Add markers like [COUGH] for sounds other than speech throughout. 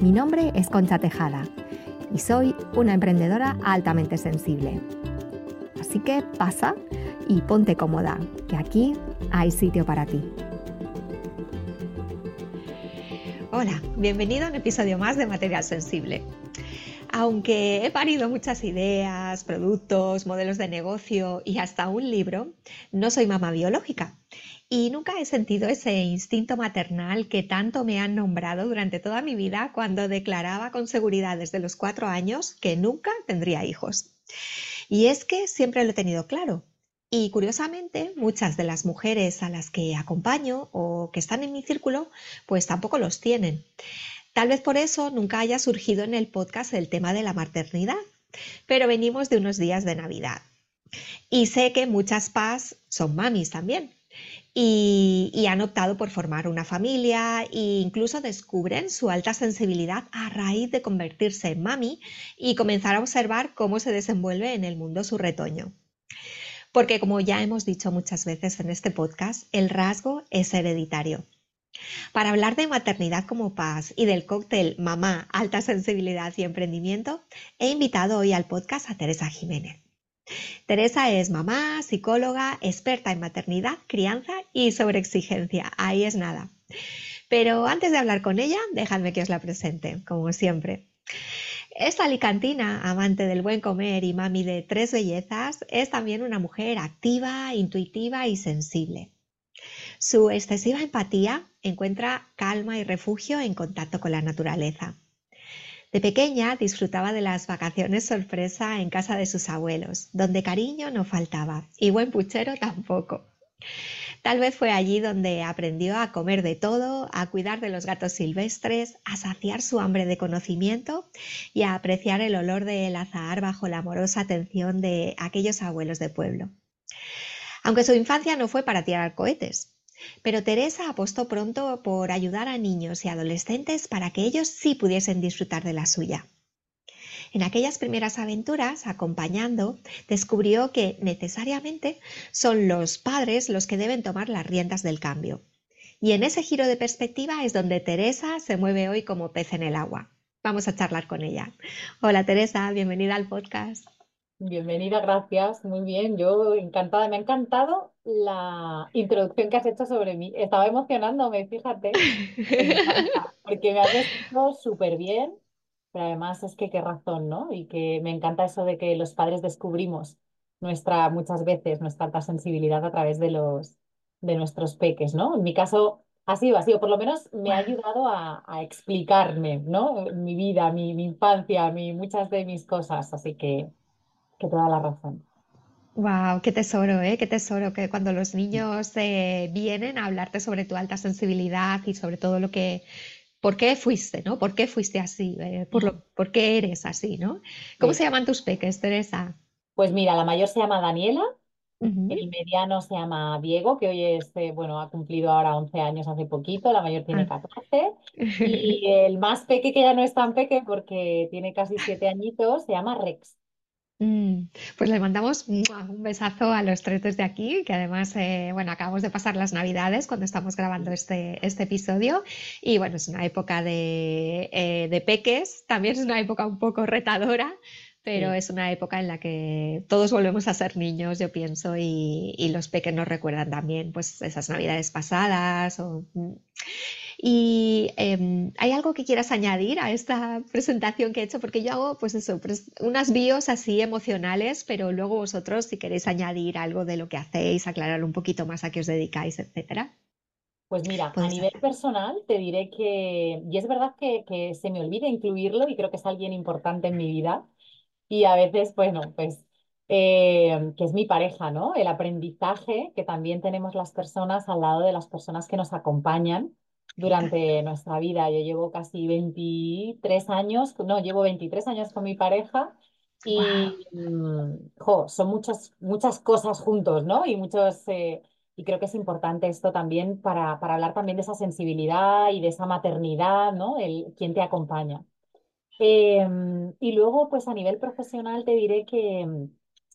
mi nombre es Concha Tejada y soy una emprendedora altamente sensible. Así que pasa y ponte cómoda, que aquí hay sitio para ti. Hola, bienvenido a un episodio más de Material Sensible. Aunque he parido muchas ideas, productos, modelos de negocio y hasta un libro, no soy mamá biológica y nunca he sentido ese instinto maternal que tanto me han nombrado durante toda mi vida cuando declaraba con seguridad desde los cuatro años que nunca tendría hijos. Y es que siempre lo he tenido claro. Y curiosamente, muchas de las mujeres a las que acompaño o que están en mi círculo, pues tampoco los tienen. Tal vez por eso nunca haya surgido en el podcast el tema de la maternidad, pero venimos de unos días de Navidad. Y sé que muchas PAS son mamis también, y, han optado por formar una familia e incluso descubren su alta sensibilidad a raíz de convertirse en mami y comenzar a observar cómo se desenvuelve en el mundo su retoño. Porque como ya hemos dicho muchas veces en este podcast, el rasgo es hereditario. Para hablar de maternidad como paz y del cóctel Mamá, Alta Sensibilidad y Emprendimiento, he invitado hoy al podcast a Teresa Jiménez. Teresa es mamá, psicóloga, experta en maternidad, crianza y sobreexigencia. Ahí es nada. Pero antes de hablar con ella, dejadme que os la presente, como siempre. Esta alicantina, amante del buen comer y mami de tres bellezas, es también una mujer activa, intuitiva y sensible. Su excesiva empatía encuentra calma y refugio en contacto con la naturaleza. De pequeña disfrutaba de las vacaciones sorpresa en casa de sus abuelos, donde cariño no faltaba y buen puchero tampoco. Tal vez fue allí donde aprendió a comer de todo, a cuidar de los gatos silvestres, a saciar su hambre de conocimiento y a apreciar el olor del azahar bajo la amorosa atención de aquellos abuelos de pueblo. Aunque su infancia no fue para tirar cohetes, pero Teresa apostó pronto por ayudar a niños y adolescentes para que ellos sí pudiesen disfrutar de la suya. En aquellas primeras aventuras, acompañando, descubrió que necesariamente son los padres los que deben tomar las riendas del cambio. Y en ese giro de perspectiva es donde Teresa se mueve hoy como pez en el agua. Vamos a charlar con ella. Hola Teresa, bienvenida al podcast. Bienvenida, gracias. Muy bien, yo encantada. Me ha encantado la introducción que has hecho sobre mí. Estaba emocionándome, fíjate. [LAUGHS] porque me has descrito súper bien, pero además es que qué razón, ¿no? Y que me encanta eso de que los padres descubrimos nuestra, muchas veces, nuestra alta sensibilidad a través de los, de nuestros peques, ¿no? En mi caso ha sido así, o por lo menos me ha [LAUGHS] ayudado a, explicarme, ¿no? Mi vida, mi, mi infancia, mi, muchas de mis cosas, así que que toda la razón. Wow, qué tesoro, ¿eh? Qué tesoro que cuando los niños eh, vienen a hablarte sobre tu alta sensibilidad y sobre todo lo que, por qué fuiste, ¿no? ¿Por qué fuiste así? Eh, por, lo, ¿Por qué eres así, ¿no? ¿Cómo se llaman tus peques, Teresa? Pues mira, la mayor se llama Daniela, el mediano se llama Diego, que hoy es, eh, bueno, ha cumplido ahora 11 años hace poquito, la mayor tiene 14, ah. y [LAUGHS] el más peque, que ya no es tan peque porque tiene casi 7 añitos, se llama Rex. Mm, pues le mandamos un besazo a los tres desde aquí, que además, eh, bueno, acabamos de pasar las Navidades cuando estamos grabando este, este episodio. Y bueno, es una época de, eh, de peques, también es una época un poco retadora, pero es una época en la que todos volvemos a ser niños, yo pienso, y, y los peques nos recuerdan también pues esas Navidades pasadas o... Mm, y em, ¿hay algo que quieras añadir a esta presentación que he hecho? Porque yo hago, pues eso, unas bios así emocionales, pero luego vosotros, si queréis añadir algo de lo que hacéis, aclarar un poquito más a qué os dedicáis, etcétera. Pues mira, a nivel personal te diré que, y es verdad que, que se me olvida incluirlo y creo que es alguien importante en mi vida. Y a veces, bueno, pues eh, que es mi pareja, ¿no? El aprendizaje que también tenemos las personas al lado de las personas que nos acompañan durante nuestra vida. Yo llevo casi 23 años, no, llevo 23 años con mi pareja Wow. y mm, jo, son muchas, muchas cosas juntos, ¿no? Y muchos, eh, y creo que es importante esto también para, para hablar también de esa sensibilidad y de esa maternidad, ¿no? El, quién te acompaña. Em, y luego, pues a nivel profesional te diré que em,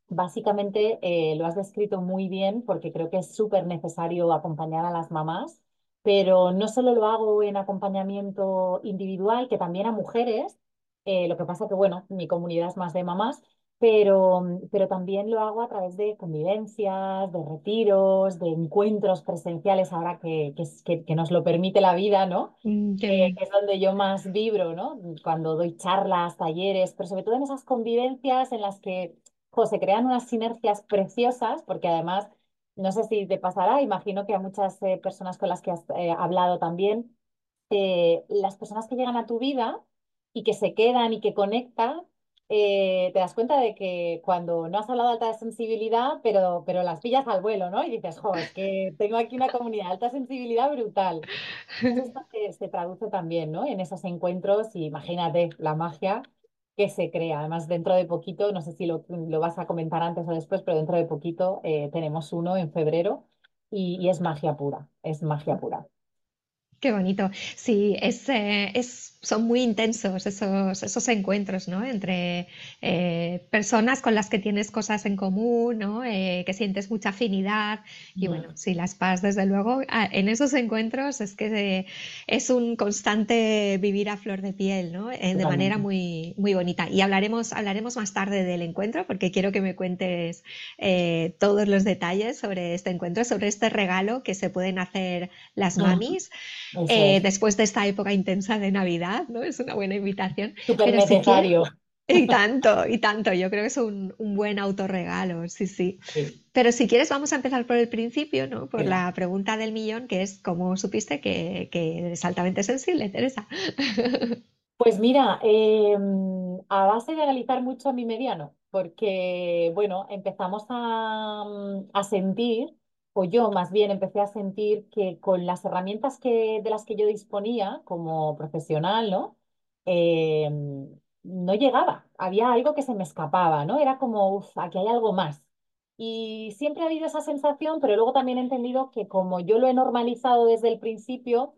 básicamente eh, lo has descrito muy bien porque creo que es súper necesario acompañar a las mamás, pero no solo lo hago en acompañamiento individual, que también a mujeres, eh, lo que pasa que, bueno, mi comunidad es más de mamás, pero, pero también lo hago a través de convivencias, de retiros, de encuentros presenciales, ahora que, que, que nos lo permite la vida, ¿no? Mm, eh, que es donde yo más vibro, ¿no? Cuando doy charlas, talleres, pero sobre todo en esas convivencias en las que jo, se crean unas sinergias preciosas, porque además, no sé si te pasará, imagino que a muchas eh, personas con las que has eh, hablado también, eh, las personas que llegan a tu vida y que se quedan y que conectan, te das cuenta de que cuando no has hablado de alta sensibilidad, pero, pero las pillas al vuelo, ¿no? Y dices, jo, es que tengo aquí una comunidad de alta sensibilidad brutal. Entonces, esto se, se traduce también, ¿no? En esos encuentros y imagínate la magia que se crea. Además, dentro de poquito, no sé si lo, lo vas a comentar antes o después, pero dentro de poquito eh, tenemos uno en febrero y, y es magia pura, es magia pura. Qué bonito. Sí, es, eh, es, son muy intensos esos, esos encuentros, ¿no? Entre eh, personas con las que tienes cosas en común, ¿no? Eh, que sientes mucha afinidad. Y bueno, Mm, sí, las PAS, desde luego, en esos encuentros es que es un constante vivir a flor de piel, ¿no? Eh, de manera muy, muy bonita. Y hablaremos, hablaremos más tarde del encuentro, porque quiero que me cuentes todos los detalles sobre este encuentro, sobre este regalo que se pueden hacer las mamis después de esta época intensa de Navidad, ¿no? Es una buena invitación. súper necesario. [LAUGHS] y tanto, y tanto, yo creo que es un, un buen autorregalo, sí, sí. Sí, Pero si quieres, vamos a empezar por el principio, ¿no? Por la pregunta del millón, que es ¿cómo supiste que, que eres altamente sensible, Teresa? [LAUGHS] Pues mira, eh, a base de analizar mucho a mi mediano, porque bueno, empezamos a, a sentir, o yo más bien empecé a sentir que con las herramientas que, de las que yo disponía como profesional, ¿no? Eh, no llegaba, había algo que se me escapaba, ¿no? Era como, uff, aquí hay algo más. Y siempre ha habido esa sensación, pero luego también he entendido que como yo lo he normalizado desde el principio,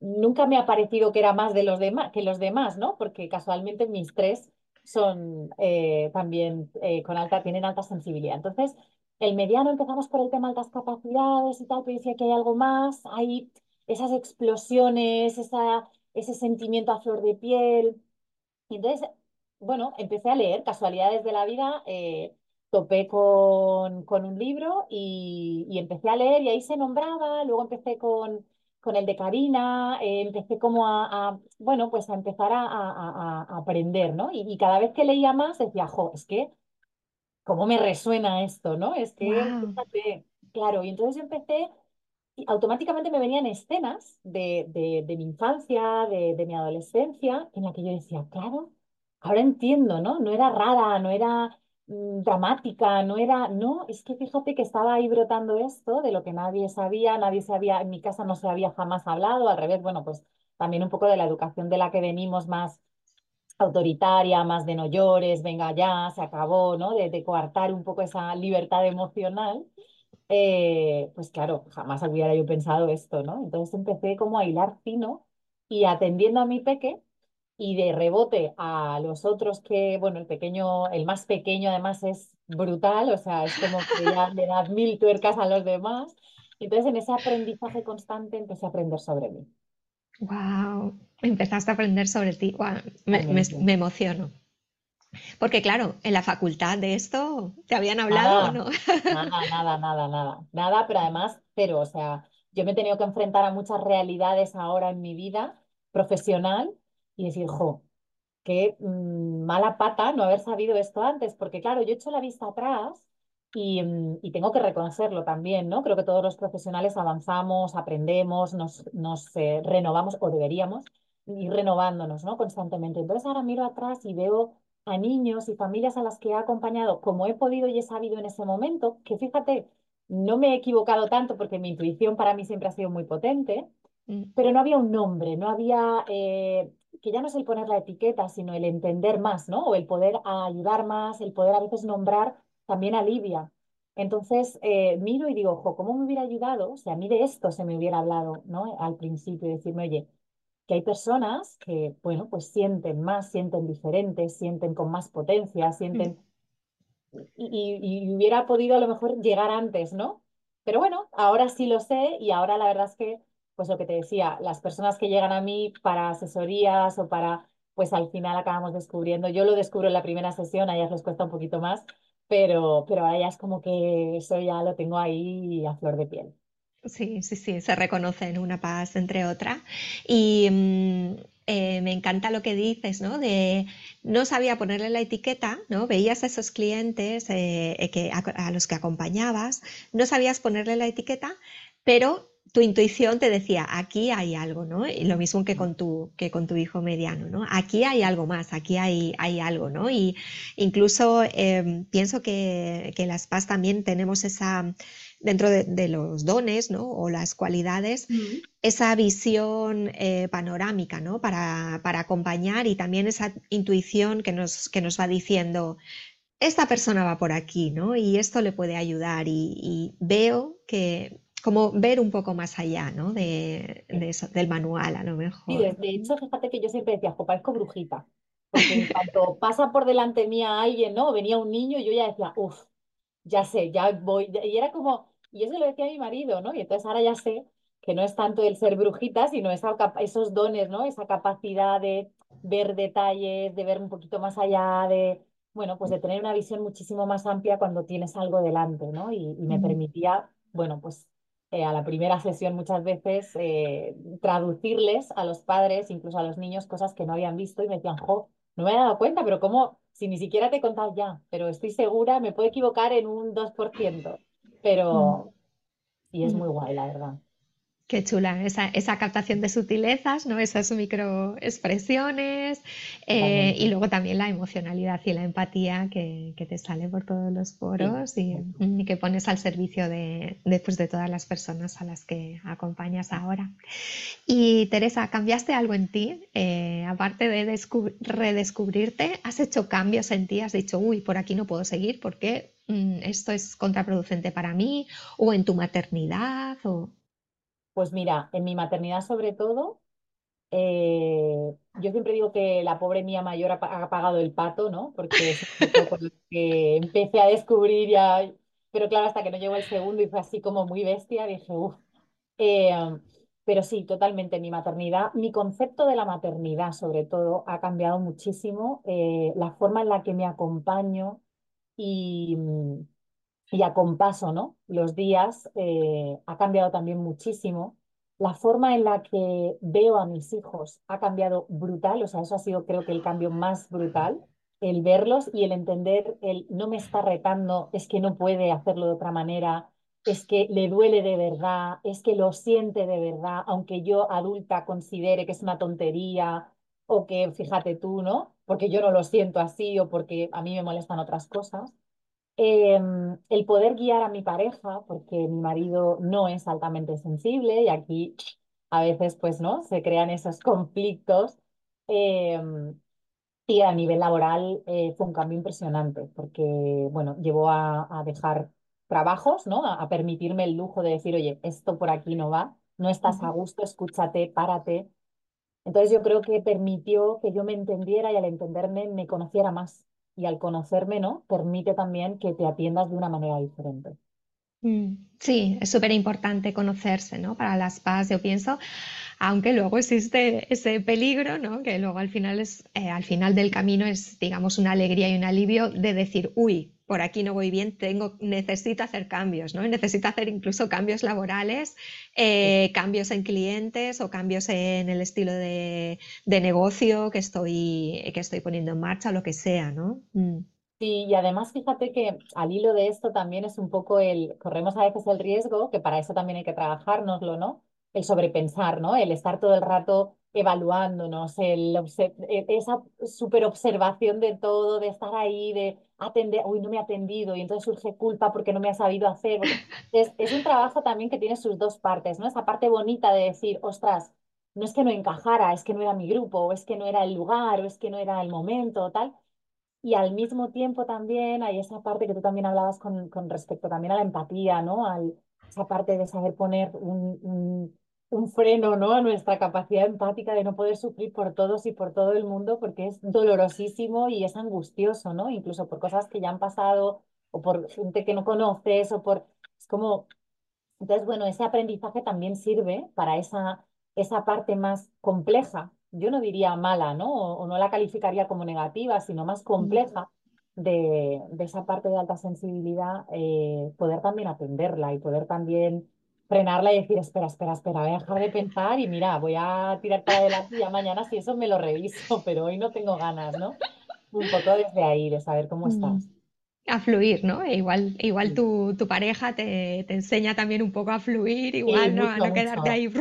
nunca me ha parecido que era más de los demás, que los demás, ¿no? Porque casualmente mis tres son eh, también eh, con alta, tienen alta sensibilidad. Entonces, el mediano empezamos por el tema altas capacidades y tal, pero decía que hay algo más, hay esas explosiones, esa, ese sentimiento a flor de piel. Y entonces, bueno, empecé a leer, casualidades de la vida, eh, topé con, con un libro y, y empecé a leer y ahí se nombraba, luego empecé con, con el de Karina, eh, empecé como a, bueno, pues a empezar a- a aprender, ¿no? Y, y cada vez que leía más decía, jo, es que, ¿cómo me resuena esto, ¿no? Es que, ¡Wow! fíjate, claro, y entonces yo empecé y automáticamente me venían escenas de, de, de mi infancia, de, de mi adolescencia, en la que yo decía, claro, ahora entiendo, ¿no? No era rara, no era mm, dramática, no era, no, es que fíjate que estaba ahí brotando esto de lo que nadie sabía, nadie sabía, en mi casa no se había jamás hablado, al revés, bueno, pues también un poco de la educación de la que venimos más autoritaria, más de no llores, venga ya, se acabó, ¿no? De, de coartar un poco esa libertad emocional eh, pues claro, jamás hubiera yo pensado esto, ¿no? Entonces empecé como a hilar fino y atendiendo a mi peque y de rebote a los otros que, bueno, el pequeño, el más pequeño además es brutal, o sea, es como que ya le das mil tuercas a los demás. Entonces en ese aprendizaje constante empecé a aprender sobre mí. ¡Wow! Empezaste a aprender sobre ti. Guau, Me, me- Totalmente. me emociono. Porque claro, en la facultad de esto, ¿te habían hablado o Nada, no? nada, nada, nada, nada, nada, pero además cero, o sea, yo me he tenido que enfrentar a muchas realidades ahora en mi vida profesional y decir, jo, qué mm, mala pata no haber sabido esto antes, porque claro, yo he hecho la vista atrás y, mm, y tengo que reconocerlo también, ¿no? Creo que todos los profesionales avanzamos, aprendemos, nos, nos eh, renovamos o deberíamos ir renovándonos, ¿no? Constantemente. Entonces ahora miro atrás y veo a niños y familias a las que he acompañado como he podido y he sabido en ese momento, que fíjate, no me he equivocado tanto porque mi intuición para mí siempre ha sido muy potente Mm, pero no había un nombre, no había, eh, que ya no es el poner la etiqueta, sino el entender más, ¿no? O el poder ayudar más, el poder a veces nombrar también alivia. Entonces eh, miro y digo, ojo, ¿cómo me hubiera ayudado? O sea, a mí de esto se me hubiera hablado, ¿no? Al principio, decirme, oye, que hay personas que, bueno, pues sienten más, sienten diferentes, sienten con más potencia, mm. sienten y, y hubiera podido a lo mejor llegar antes, ¿no? Pero bueno, ahora sí lo sé y ahora la verdad es que, pues lo que te decía, las personas que llegan a mí para asesorías o para, pues al final acabamos descubriendo, yo lo descubro en la primera sesión, a ellas les cuesta un poquito más, pero, pero a ellas como que eso ya lo tengo ahí a flor de piel. Sí, sí, sí, se reconocen una paz entre otra. Y mm, eh, me encanta lo que dices, ¿no? De no sabía ponerle la etiqueta, ¿no? Veías a esos clientes eh, eh, que, a los que acompañabas, no sabías ponerle la etiqueta, pero tu intuición te decía, aquí hay algo, ¿no? Y lo mismo que con tu, que con tu hijo mediano, ¿no? Aquí hay algo más, aquí hay, hay algo, ¿no? Y incluso eh, pienso que, que las PAS también tenemos esa dentro de, de, los dones ¿no? o las cualidades, Mm. esa visión eh, panorámica ¿no? para, para, acompañar y también esa intuición que nos, que nos va diciendo, esta persona va por aquí ¿no? y esto le puede ayudar y, y veo que como ver un poco más allá ¿no? de, de eso, del manual a lo Sí, mejor. de, de hecho, fíjate que yo siempre decía, jo, parezco brujita, porque en cuanto pasa por delante mía alguien, ¿no? Venía un niño, yo ya decía, uff, ya sé, ya voy. Y era como, y eso lo decía mi marido, ¿no? Y entonces ahora ya sé que no es tanto el ser brujita, sino esa, esos dones, ¿no? Esa capacidad de ver detalles, de ver un poquito más allá, de, bueno, pues de tener una visión muchísimo más amplia cuando tienes algo delante, ¿no? Y, y me permitía, bueno, pues eh, a la primera sesión muchas veces eh, traducirles a los padres, incluso a los niños, cosas que no habían visto y me decían, jo, no me había dado cuenta, pero ¿cómo? Si ni siquiera te he contado ya, pero estoy segura, me puedo equivocar en un 2%, mm, pero sí es muy guay, la verdad. Qué chula, esa, esa captación de sutilezas, ¿no? Esas microexpresiones eh, y luego también la emocionalidad y la empatía que, que te sale por todos los Sí. poros y, y que pones al servicio de, de, pues, de todas las personas a las que acompañas ahora. Y Teresa, ¿cambiaste algo en ti? Eh, aparte de descub- redescubrirte, ¿has hecho cambios en ti? ¿Has dicho, uy, por aquí no puedo seguir porque mm, esto es contraproducente para mí? ¿O en tu maternidad? O... Pues mira, en mi maternidad sobre todo, eh, yo siempre digo que la pobre mía mayor ha, pa- ha pagado el pato, ¿no? Porque es lo que empecé a descubrir ya, pero claro, hasta que no llegó el segundo y fue así como muy bestia, dije, uff. Eh, pero sí, totalmente, mi maternidad, mi concepto de la maternidad sobre todo ha cambiado muchísimo, eh, la forma en la que me acompaño y, y acompaso, ¿no? Los días eh, ha cambiado también muchísimo. La forma en la que veo a mis hijos ha cambiado brutal, o sea, eso ha sido creo que el cambio más brutal, el verlos y el entender, el no me está retando, es que no puede hacerlo de otra manera, es que le duele de verdad, es que lo siente de verdad, aunque yo adulta considere que es una tontería o que fíjate tú, ¿no? Porque yo no lo siento así o porque a mí me molestan otras cosas eh, el poder guiar a mi pareja, porque mi marido no es altamente sensible y aquí a veces, pues, ¿no? Se crean esos [LAUGHS] conflictos. Eh, y a nivel laboral eh, fue un cambio impresionante, porque, bueno, llevó a, a dejar trabajos, ¿no? A, a permitirme el lujo de decir, oye, esto por aquí no va, no estás a gusto, escúchate, párate. Entonces yo creo que permitió que yo me entendiera y al entenderme me conociera más. Y al conocerme, ¿no? Permite también que te atiendas de una manera diferente. Mm, Sí, es súper importante conocerse, ¿no? Para las PAS, yo pienso, aunque luego existe ese peligro, ¿no? Que luego al final es, eh, al final del camino es, digamos, una alegría y un alivio de decir, uy, por aquí no voy bien, tengo, necesito hacer cambios, ¿no? Necesito hacer incluso cambios laborales, eh, cambios en clientes o cambios en el estilo de, de negocio que estoy, que estoy poniendo en marcha, lo que sea, ¿no? Mm, Sí, y además fíjate que al hilo de esto también es un poco el, corremos a veces el riesgo, que para eso también hay que trabajárnoslo, ¿no? el sobrepensar, ¿no? El estar todo el rato evaluándonos, el e, esa super observación de todo, de estar ahí, de atender, uy, no me ha atendido y entonces surge culpa porque no me ha sabido hacer. Es, es un trabajo también que tiene sus dos partes, ¿no? Esa parte bonita de decir, ostras, no es que no encajara, es que no era mi grupo, o es que no era el lugar, o es que no era el momento, o tal. Y al mismo tiempo también hay esa parte que tú también hablabas con, con respecto también a la empatía, ¿no? Al, esa parte de saber poner un, un, un, freno, ¿no? A nuestra capacidad empática de no poder sufrir por todos y por todo el mundo porque es dolorosísimo y es angustioso, ¿no? Incluso por cosas que ya han pasado o por gente que no conoces o por... Es como... Entonces, bueno, ese aprendizaje también sirve para esa, esa parte más compleja yo no diría mala, ¿no? O, no la calificaría como negativa, sino más compleja de, esa parte de alta sensibilidad, eh, poder también atenderla y poder también frenarla y decir, espera, espera, espera, voy a dejar de pensar y mira, voy a tirar para adelante y ya mañana si eso me lo reviso, [LAUGHS] pero hoy no tengo ganas, ¿no? Un poco desde ahí, de saber cómo estás a fluir, ¿no? E igual, igual tu, tu pareja te, te, enseña también un poco a fluir, igual no, a no quedarte ahí.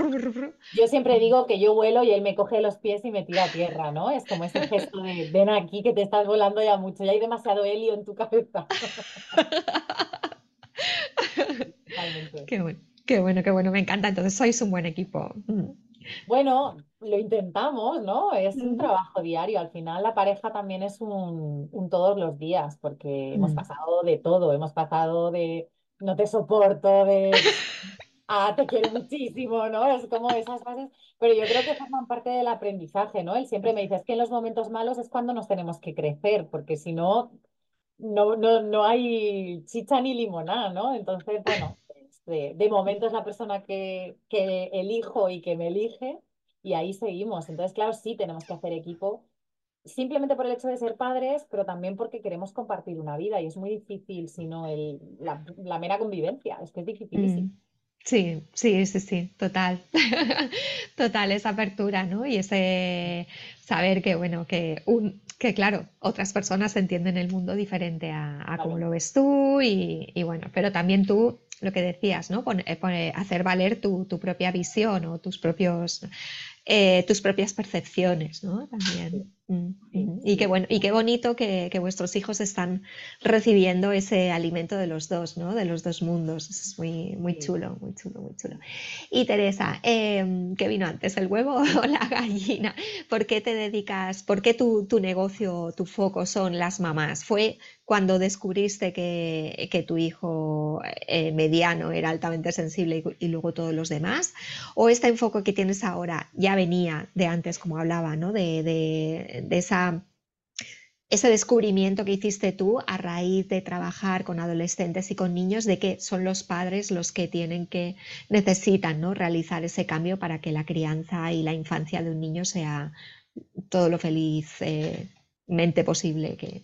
Yo siempre digo que yo vuelo y él me coge los pies y me tira a tierra, ¿no? Es como ese gesto de ven aquí que te estás volando ya mucho, ya hay demasiado helio en tu cabeza. [LAUGHS] qué bueno, qué bueno, qué bueno, me encanta. Entonces sois un buen equipo. Mm. Bueno, lo intentamos, ¿no? Es un trabajo diario. Al final la pareja también es un, todos los días, porque hemos mm. pasado de todo. Hemos pasado de no te soporto, de [LAUGHS] ah, te quiero muchísimo, ¿no? Es como esas fases. Pero yo creo que forman parte del aprendizaje, ¿no? Él siempre me dice, es que en los momentos malos es cuando nos tenemos que crecer, porque si no, no, no, no hay chicha ni limonada, ¿no? Entonces, bueno de, momento es la persona que, que elijo y que me elige y ahí seguimos. Entonces, claro, sí tenemos que hacer equipo simplemente por el hecho de ser padres, pero también porque queremos compartir una vida y es muy difícil, sino el, la, mera convivencia, es que es dificilísimo. Mm. Sí, sí, sí, sí, total. [LAUGHS] total, esa apertura, ¿no? Y ese saber que, bueno, que, un, que claro, otras personas entienden el mundo diferente a, a cómo lo ves tú y, y, bueno, pero también tú lo que decías, ¿no? Eh, hacer valer tu, propia visión o tus propios eh, tus propias percepciones, ¿no? También. Y qué bueno, y qué bonito que, vuestros hijos están recibiendo ese alimento de los dos, ¿no? De los dos mundos. Es muy, muy chulo, muy chulo, muy chulo. Y Teresa, em, ¿qué vino antes, el huevo [LAUGHS] o la gallina? ¿Por qué te dedicas, por qué tu, tu negocio, tu foco son las mamás? ¿Fue cuando descubriste que, que tu hijo eh, mediano era altamente sensible y, luego todos los demás? ¿O este enfoque que tienes ahora ya venía de antes, como hablaba, ¿no? de, de, esa ese descubrimiento que hiciste tú a raíz de trabajar con adolescentes y con niños, de que son los padres los que tienen que, necesitan ¿no? realizar ese cambio para que la crianza y la infancia de un niño sea todo lo felizmente posible. Que,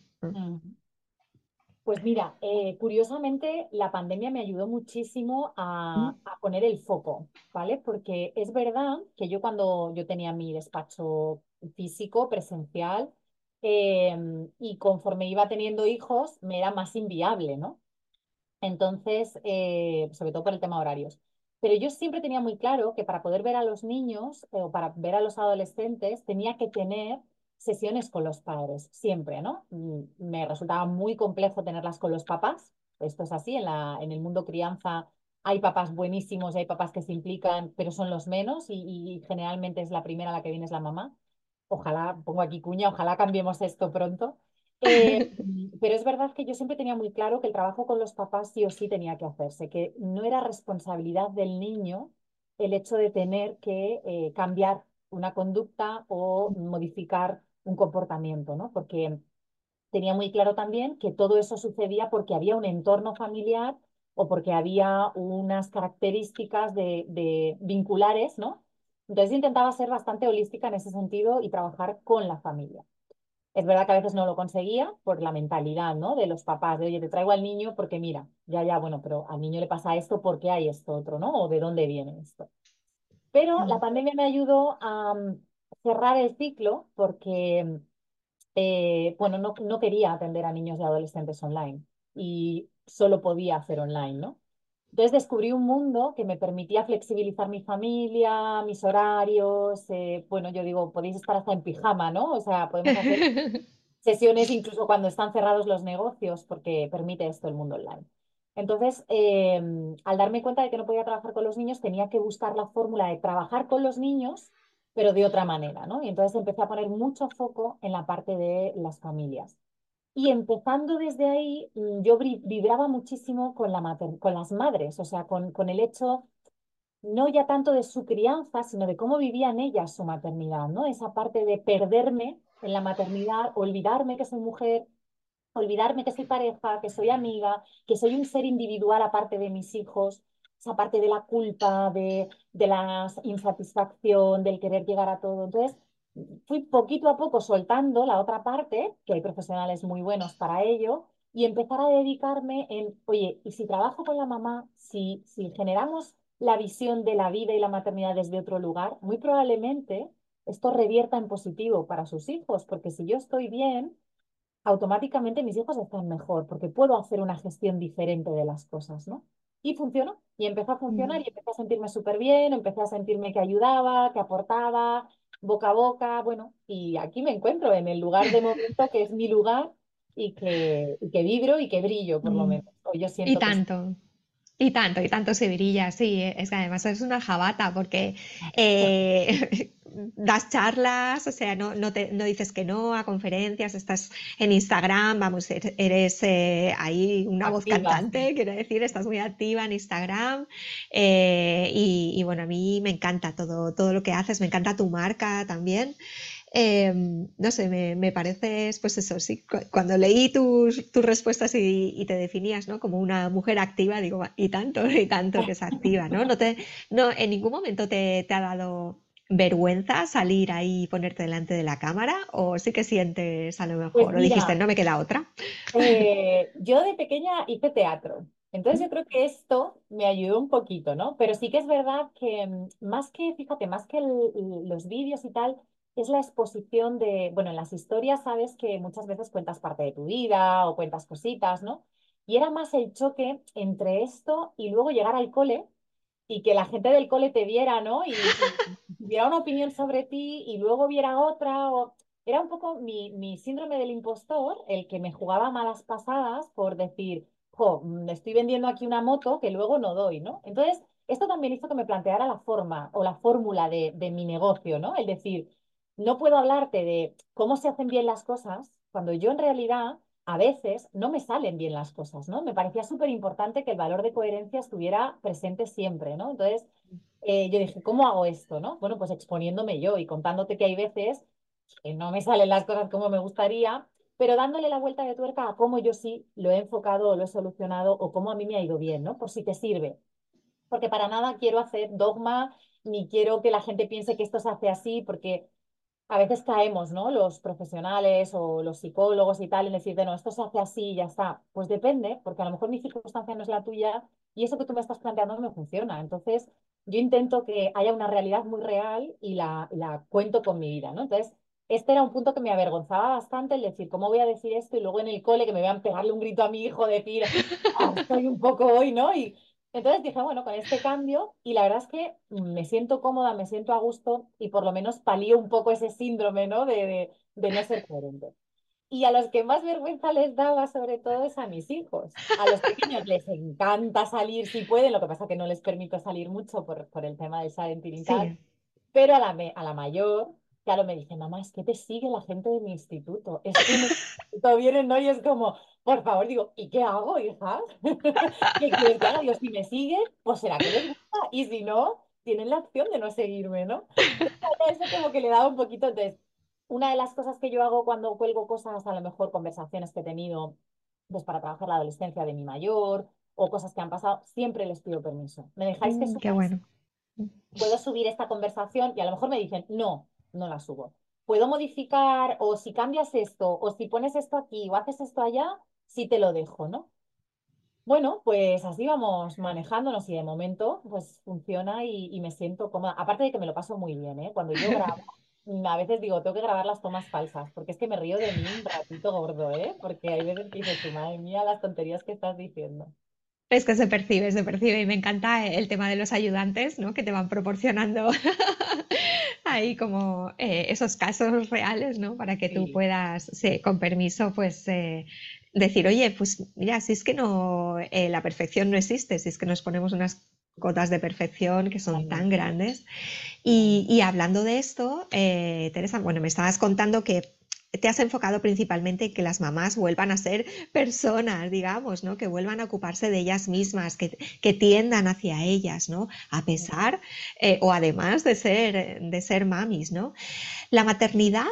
pues mira, eh, curiosamente la pandemia me ayudó muchísimo a, poner el foco, ¿vale? Porque es verdad que yo cuando yo tenía mi despacho físico, presencial, em, y conforme iba teniendo hijos, me era más inviable, ¿no? Entonces, eh, sobre todo por el tema horarios. Pero yo siempre tenía muy claro que para poder ver a los niños eh, o para ver a los adolescentes tenía que tener sesiones con los padres, siempre, ¿no? Mm, me resultaba muy complejo tenerlas con los papás. Esto es así, en, la, en el mundo crianza hay papás buenísimos y hay papás que se implican, pero son los menos y, generalmente es la primera la que viene es la mamá. Ojalá, pongo aquí cuña, ojalá cambiemos esto pronto. [LAUGHS] Eh, pero es verdad que yo siempre tenía muy claro que el trabajo con los papás sí o sí tenía que hacerse, que no era responsabilidad del niño el hecho de tener que eh, cambiar una conducta o modificar un comportamiento, ¿no? Porque tenía muy claro también que todo eso sucedía porque había un entorno familiar o porque había unas características de, vinculares, ¿no? Entonces intentaba ser bastante holística en ese sentido y trabajar con la familia. Es verdad que a veces no lo conseguía por la mentalidad, ¿no? De los papás, de oye, te traigo al niño porque mira, ya, ya, bueno, pero al niño le pasa esto porque hay esto otro, ¿no? O de dónde viene esto. Pero la pandemia me ayudó a, cerrar el ciclo porque, eh, bueno, no, no quería atender a niños y adolescentes online y solo podía hacer online, ¿no? Entonces descubrí un mundo que me permitía flexibilizar mi familia, mis horarios. eh, bueno, yo digo, podéis estar hasta en pijama, ¿no? O sea, podemos hacer [LAUGHS] sesiones incluso cuando están cerrados los negocios, porque permite esto el mundo online. Entonces, eh, al darme cuenta de que no podía trabajar con los niños, tenía que buscar la fórmula de trabajar con los niños, pero de otra manera, ¿no? Y entonces empecé a poner mucho foco en la parte de las familias. Y empezando desde ahí, mm, yo vibraba muchísimo con la mater- con las madres, o sea, con, con el hecho no ya tanto de su crianza, sino de cómo vivían ellas su maternidad, ¿no? Esa parte de perderme en la maternidad, olvidarme que soy mujer, olvidarme que soy pareja, que soy amiga, que soy un ser individual aparte de mis hijos, esa parte de la culpa, de, de la insatisfacción, del querer llegar a todo. Entonces, fui poquito a poco soltando la otra parte, que hay profesionales muy buenos para ello, y empezar a dedicarme en, oye, y si trabajo con la mamá, si, si generamos la visión de la vida y la maternidad desde otro lugar, muy probablemente esto revierta en positivo para sus hijos, porque si yo estoy bien, automáticamente mis hijos están mejor, porque puedo hacer una gestión diferente de las cosas, ¿no? Y funcionó, y empezó a funcionar, Mm. y empecé a sentirme súper bien, empecé a sentirme que ayudaba, que aportaba, boca a boca, bueno, y aquí me encuentro en el lugar de momento que es mi lugar y que, y que vibro y que brillo, por lo Mm. menos. O yo Y siento sí. tanto. Y tanto, y tanto se brilla, sí, eh, es que además es una jabata porque eh, [LAUGHS] das charlas, o sea, no, no, te, no dices que no a conferencias, estás en Instagram, vamos, er- eres eh, ahí una voz sí. cantante, quiero decir, estás muy activa en Instagram eh, y, y bueno, a mí me encanta todo, todo lo que haces, me encanta tu marca también. Eh, no sé, me, me pareces, pues eso, sí, cu- cuando leí tus, tus respuestas y, y te definías, ¿no? Como una mujer activa, digo, "Va, y tanto, [LAUGHS] y tanto que es activa, ¿no? No te, no, en ningún momento te, te ha dado vergüenza salir ahí y ponerte delante de la cámara, o sí que sientes a lo Pues mejor, o dijiste, no me queda otra. Eh, yo de pequeña hice teatro, entonces yo creo que esto me ayudó un poquito, ¿no? Pero sí que es verdad que mm, más que, fíjate, más que el- los vídeos y tal, es la exposición de, bueno, en las historias sabes que muchas veces cuentas parte de tu vida o cuentas cositas, ¿no? Y era más el choque entre esto y luego llegar al cole y que la gente del cole te viera, ¿no? Y, y tuviera una opinión sobre ti y luego viera otra. O... Era un poco mi, mi síndrome del impostor, el que me jugaba malas pasadas por decir, jo, mm, estoy vendiendo aquí una moto que luego no doy, ¿no? Entonces, esto también hizo que me planteara la forma o la fórmula de, de mi negocio, ¿no? El decir, no puedo hablarte de cómo se hacen bien las cosas cuando yo en realidad a veces no me salen bien las cosas, ¿no? Me parecía súper importante que el valor de coherencia estuviera presente siempre, ¿no? Entonces, eh, yo dije, ¿cómo hago esto, no? Bueno, pues exponiéndome yo y contándote que hay veces que no me salen las cosas como me gustaría, pero dándole la vuelta de tuerca a cómo yo sí lo he enfocado o lo he solucionado o cómo a mí me ha ido bien, ¿no? Por si te sirve. Porque para nada quiero hacer dogma ni quiero que la gente piense que esto se hace así, porque a veces caemos, ¿no? Los profesionales o los psicólogos y tal, en decir, de no, esto se hace así y ya está. Pues depende, porque a lo mejor mi circunstancia no es la tuya y eso que tú me estás planteando no me funciona. Entonces, yo intento que haya una realidad muy real y la, la cuento con mi vida, ¿no? Entonces, este era un punto que me avergonzaba bastante, el decir, ¿cómo voy a decir esto? Y luego en el cole que me vean pegarle un grito a mi hijo, decir, "Ah, estoy un poco hoy, ¿no? Y entonces dije, bueno, con este cambio, y la verdad es que me siento cómoda, me siento a gusto y por lo menos palío un poco ese síndrome, ¿no? De, de, de no ser coherente. Y a los que más vergüenza les daba, sobre todo, es a mis hijos. A los pequeños les encanta salir si pueden, lo que pasa que no les permito salir mucho por, por el tema del Salentín y tal. Sí. Pero a la, a la mayor, claro, me dice, mamá, es que te sigue la gente de mi instituto. Es que mi instituto vienen, ¿no? Y es como, por favor, digo, ¿y qué hago, hija? [LAUGHS] ¿Qué quieres que haga? Digo, si me siguen, pues será que les gusta. Y si no, tienen la opción de no seguirme, ¿no? Eso como que le daba un poquito. Entonces, una de las cosas que yo hago cuando cuelgo cosas, a lo mejor conversaciones que he tenido, pues para trabajar la adolescencia de mi mayor o cosas que han pasado, siempre les pido permiso. ¿Me dejáis que Mm, qué bueno. puedo subir esta conversación y a lo mejor me dicen, no, no la subo. Puedo modificar o si cambias esto o si pones esto aquí o haces esto allá, sí te lo dejo, ¿no? Bueno, pues así vamos manejándonos y de momento pues funciona y, y me siento cómoda. Aparte de que me lo paso muy bien, ¿eh? Cuando yo grabo, mm, a veces digo, tengo que grabar las tomas falsas porque es que me río de mí un ratito gordo, ¿eh? Porque hay veces que dices, madre mía, las tonterías que estás diciendo. Es que se percibe, se percibe y me encanta el tema de los ayudantes, ¿no? Que te van proporcionando [LAUGHS] ahí como eh, esos casos reales, ¿no? Para que tú puedas, sí, con permiso, pues eh, decir, oye, pues mira, si es que no, eh, la perfección no existe, si es que nos ponemos unas cotas de perfección que son tan grandes. Y, y hablando de esto, eh, Teresa, bueno, me estabas contando que te has enfocado principalmente en que las mamás vuelvan a ser personas, digamos, ¿no? Que vuelvan a ocuparse de ellas mismas, que, que tiendan hacia ellas, ¿no? A pesar eh, o además de ser, de ser mamis, ¿no? La maternidad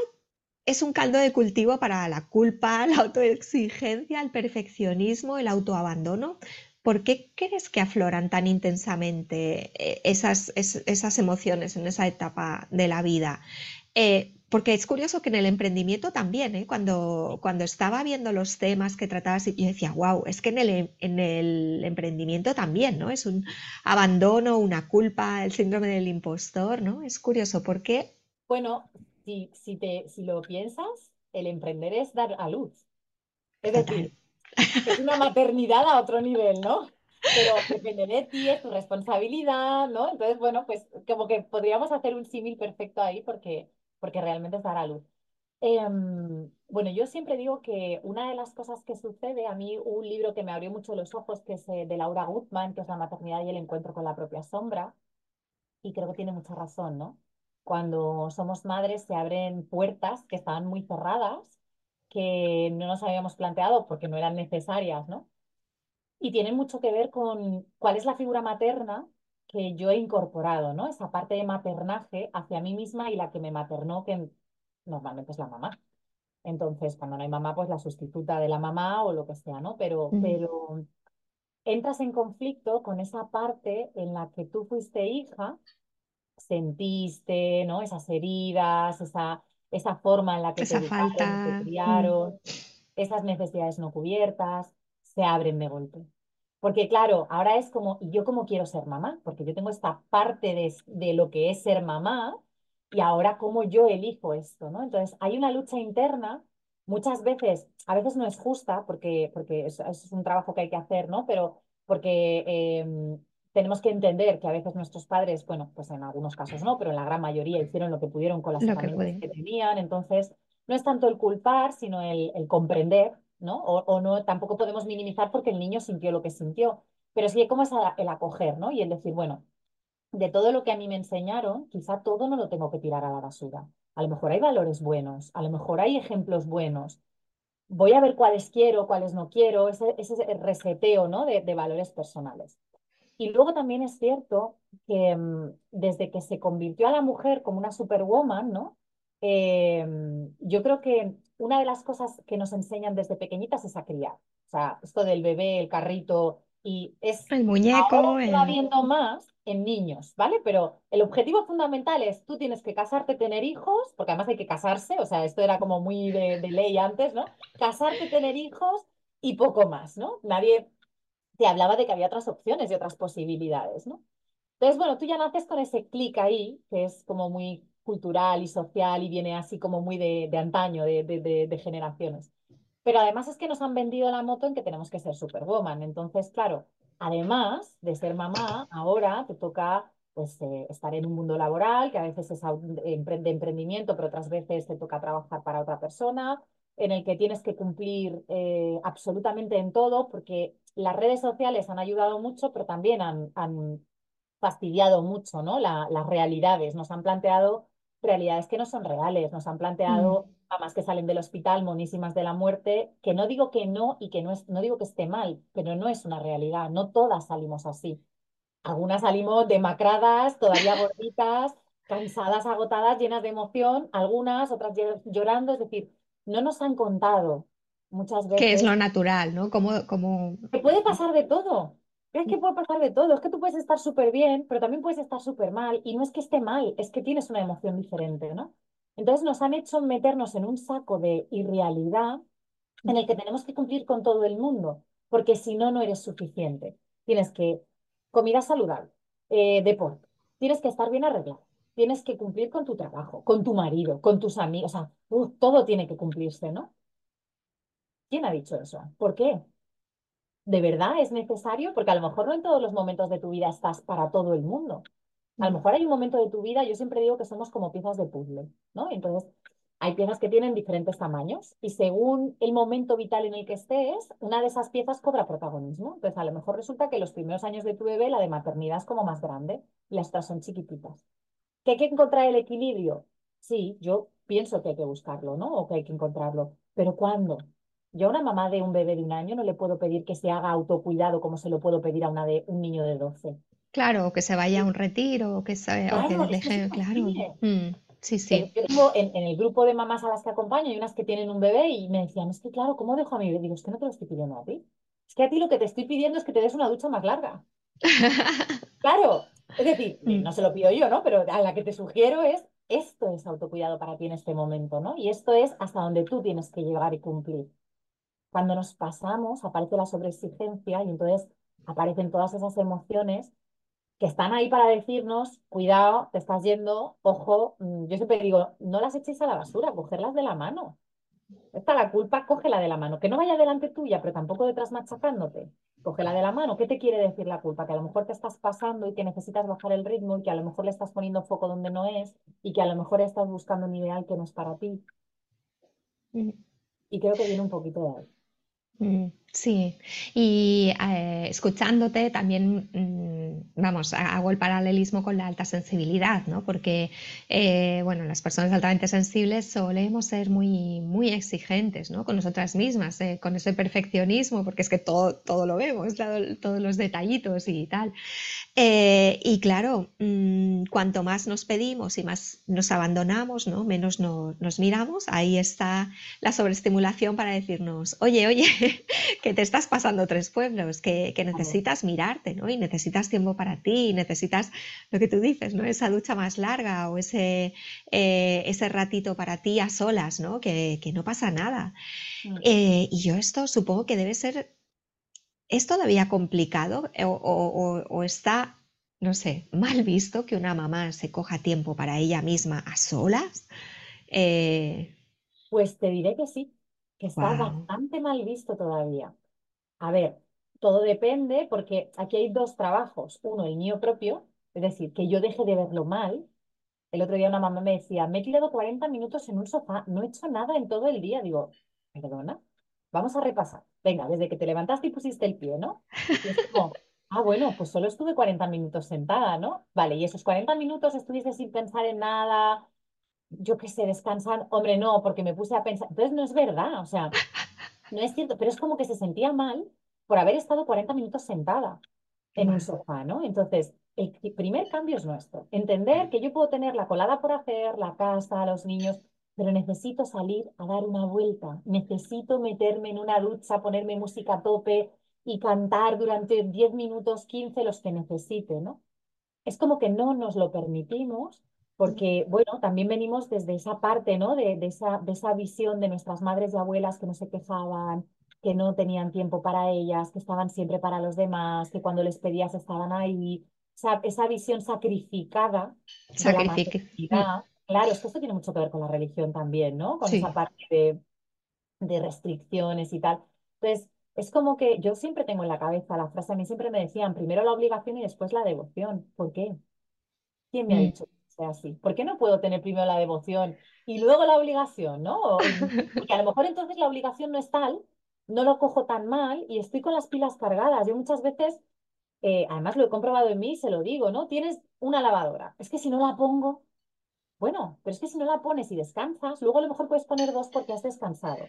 es un caldo de cultivo para la culpa, [LAUGHS] la autoexigencia, el perfeccionismo, el autoabandono. ¿Por qué crees que afloran tan intensamente eh, esas, es- esas emociones en esa etapa de la vida? Eh, porque es curioso que en el emprendimiento también, ¿eh? Cuando, estaba viendo los temas que tratabas, yo decía, wow, es que en el, en el emprendimiento también, ¿no? Es un abandono, una culpa, el síndrome del impostor, ¿no? Es curioso, ¿por qué? Bueno, si, si, te, si lo piensas, el emprender es dar a luz. Es decir, es una maternidad a otro nivel, ¿no? Pero depende de ti, es tu responsabilidad, ¿no? Entonces, bueno, pues como que podríamos hacer un símil perfecto ahí porque, porque realmente es dar a luz. Em, bueno, yo siempre digo que una de las cosas que sucede, a mí un libro que me abrió mucho los ojos, que es eh, de Laura Gutman, que es La maternidad y el encuentro con la propia sombra, y creo que tiene mucha razón, ¿no? Cuando somos madres se abren puertas que estaban muy cerradas, que no nos habíamos planteado porque no eran necesarias, ¿no? Y tienen mucho que ver con cuál es la figura materna que yo he incorporado, ¿no? Esa parte de maternaje hacia mí misma y la que me maternó, que normalmente es la mamá. Entonces, cuando no hay mamá, pues la sustituta de la mamá o lo que sea, ¿no? Pero, pero entras en conflicto con esa parte en la que tú fuiste hija sentiste, ¿no? Esas heridas, esa, esa forma en la que te esa educaron te mm, criaron, esas necesidades no cubiertas, se abren de golpe. Porque claro, ahora es como, ¿y yo cómo quiero ser mamá? Porque yo tengo esta parte de, de lo que es ser mamá y ahora cómo yo elijo esto, ¿no? Entonces, hay una lucha interna, muchas veces, a veces no es justa, porque, porque eso es un trabajo que hay que hacer, ¿no? Pero porque eh, tenemos que entender que a veces nuestros padres, bueno, pues en algunos casos no, pero en la gran mayoría hicieron lo que pudieron con las lo herramientas que tenían, entonces no es tanto el culpar, sino el, el comprender ¿no? O, o, no, tampoco podemos minimizar porque el niño sintió lo que sintió, pero sí como es el acoger, ¿no? Y el decir, bueno, de todo lo que a mí me enseñaron, quizá todo no lo tengo que tirar a la basura. A lo mejor hay valores buenos, a lo mejor hay ejemplos buenos. Voy a ver cuáles quiero, cuáles no quiero, ese, ese reseteo, ¿no? De, de valores personales. Y luego también es cierto que mm, desde que se convirtió a la mujer como una superwoman, ¿no? Eh, yo creo que una de las cosas que nos enseñan desde pequeñitas es a criar. O sea, esto del bebé, el carrito, y es El ahora muñeco, va el... viendo más en niños, ¿vale? Pero el objetivo fundamental es tú tienes que casarte, tener hijos, porque además hay que casarse, o sea, esto era como muy de, de ley antes, ¿no? Casarte, tener hijos y poco más, ¿no? Nadie te hablaba de que había otras opciones y otras posibilidades, ¿no? Entonces, bueno, tú ya naces con ese clic ahí, que es como muy cultural y social y viene así como muy de, antaño, de, generaciones. Pero además es que nos han vendido la moto en que tenemos que ser superwoman. Entonces, claro, además de ser mamá, ahora te toca pues eh, estar en un mundo laboral, que a veces es de emprendimiento, pero otras veces te toca trabajar para otra persona, en el que tienes que cumplir eh, absolutamente en todo, porque las redes sociales han ayudado mucho, pero también han, han fastidiado mucho, ¿no? La- las realidades. Nos han planteado realidades que no son reales, nos han Mm, planteado mamás que salen del hospital monísimas de la muerte, que no digo que no y que no es, no digo que esté mal, pero no es una realidad, no todas salimos así. Algunas salimos demacradas, todavía gorditas, cansadas, agotadas, llenas de emoción, algunas, otras llorando, es decir, no nos han contado muchas que es lo veces natural, ¿no? Como, como... que puede pasar de todo. Es que puede pasar de todo. Es que tú puedes estar súper bien, pero también puedes estar súper mal. Y no es que esté mal, es que tienes una emoción diferente, ¿no? Entonces nos han hecho meternos en un saco de irrealidad en el que tenemos que cumplir con todo el mundo, porque si no, no eres suficiente. Tienes que comida saludable, eh, deporte, tienes que estar bien arreglado, tienes que cumplir con tu trabajo, con tu marido, con tus amigos, o sea, uh, todo tiene que cumplirse, ¿no? ¿Quién ha dicho eso? ¿Por qué? ¿de verdad es necesario? Porque a lo mejor no en todos los momentos de tu vida estás para todo el mundo. A lo Mm, mejor hay un momento de tu vida, yo siempre digo que somos como piezas de puzzle, ¿no? Entonces, hay piezas que tienen diferentes tamaños y según el momento vital en el que estés, una de esas piezas cobra protagonismo. Entonces, a lo mejor resulta que los primeros años de tu bebé, la de maternidad es como más grande y las otras son chiquititas. ¿Que hay que encontrar el equilibrio? Sí, yo pienso que hay que buscarlo, ¿no? O que hay que encontrarlo. Pero ¿cuándo? Yo a una mamá de un bebé de un año no le puedo pedir que se haga autocuidado como se lo puedo pedir a una de un niño de 12. Claro, o que se vaya a un retiro, o que se, Claro, que deje, claro. Mm, sí, sí. yo tengo en, en el grupo de mamás a las que acompaño, hay unas que tienen un bebé y me decían, es que claro, ¿cómo dejo a mi bebé? Digo, es que no te lo estoy pidiendo a ti. Es que a ti lo que te estoy pidiendo es que te des una ducha más larga. [LAUGHS] Claro, es decir, [LAUGHS] Mm, no se lo pido yo, ¿no? Pero a la que te sugiero es, esto es autocuidado para ti en este momento, ¿no? Y esto es hasta donde tú tienes que llegar y cumplir. Cuando nos pasamos, aparece la sobreexigencia y entonces aparecen todas esas emociones que están ahí para decirnos, cuidado, te estás yendo, ojo, mm, yo siempre digo, no las echéis a la basura, cogerlas de la mano. Esta la culpa, cógela de la mano, que no vaya delante tuya, pero tampoco detrás machacándote. Cógela de la mano. ¿Qué te quiere decir la culpa? Que a lo mejor te estás pasando y que necesitas bajar el ritmo y que a lo mejor le estás poniendo foco donde no es y que a lo mejor estás buscando un ideal que no es para ti. mm. Y creo que viene un poquito de ahí. Mm, Sí, y eh, escuchándote también, mm, vamos, ha- hago el paralelismo con la alta sensibilidad, ¿no? Porque, eh, bueno, las personas altamente sensibles solemos ser muy, muy exigentes, ¿no? Con nosotras mismas, eh, con ese perfeccionismo, porque es que todo, todo lo vemos, todo- todos los detallitos y tal. Y claro, mm, cuanto más nos pedimos y más nos abandonamos, ¿no? Menos no- nos miramos, ahí está la sobreestimulación para decirnos, oye, oye, [LAUGHS] que te estás pasando tres pueblos, que, que necesitas mirarte, ¿no? Y necesitas tiempo para ti, y necesitas lo que tú dices, ¿no? Esa ducha más larga o ese, eh, ese ratito para ti a solas, ¿no? Que, que no pasa nada. Mm. Eh, y yo esto supongo que debe ser ¿Es todavía complicado o- o está, no sé, mal visto que una mamá se coja tiempo para ella misma a solas? Eh, Pues te diré que sí, que está wow. bastante mal visto todavía. A ver, todo depende porque aquí hay dos trabajos. Uno, el mío propio, es decir, que yo deje de verlo mal. El otro día una mamá me decía, me he tirado 40 minutos en un sofá, no he hecho nada en todo el día. Digo, perdona, vamos a repasar. Venga, desde que te levantaste y pusiste el pie, ¿no? Y es como, ah, bueno, pues solo estuve 40 minutos sentada, ¿no? Vale, y esos 40 minutos estuviste sin pensar en nada, yo qué sé, descansan. Hombre, no, porque me puse a pensar. Entonces no es verdad, o sea. No es cierto, pero es como que se sentía mal por haber estado 40 minutos sentada en un sofá, ¿no? Entonces, el primer cambio es nuestro. Entender que yo puedo tener la colada por hacer, la casa, los niños, pero necesito salir a dar una vuelta. Necesito meterme en una ducha, ponerme música a tope y cantar durante 10 minutos, 15 los que necesite, ¿no? es como que no nos lo permitimos porque, bueno, también venimos desde esa parte, ¿no? De, de esa, de esa visión de nuestras madres y abuelas que no se quejaban, que no tenían tiempo para ellas, que estaban siempre para los demás, que cuando les pedías estaban ahí. O sea, esa visión sacrificada maternidad. Claro, es que esto tiene mucho que ver con la religión también, ¿no? Con esa parte de, de restricciones y tal. Entonces, es como que yo siempre tengo en la cabeza la frase, a mí siempre me decían, primero la obligación y después la devoción. ¿Por qué? ¿Quién me ha Mm. dicho sea así? ¿Por qué no puedo tener primero la devoción y luego la obligación, ¿no? [LAUGHS] Porque a lo mejor entonces la obligación no es tal, no lo cojo tan mal y estoy con las pilas cargadas. Yo muchas veces, eh, además lo he comprobado en mí, se lo digo, ¿no? Tienes una lavadora. Es que si no la pongo, bueno, pero es que si no la pones y descansas, luego a lo mejor puedes poner dos porque has descansado.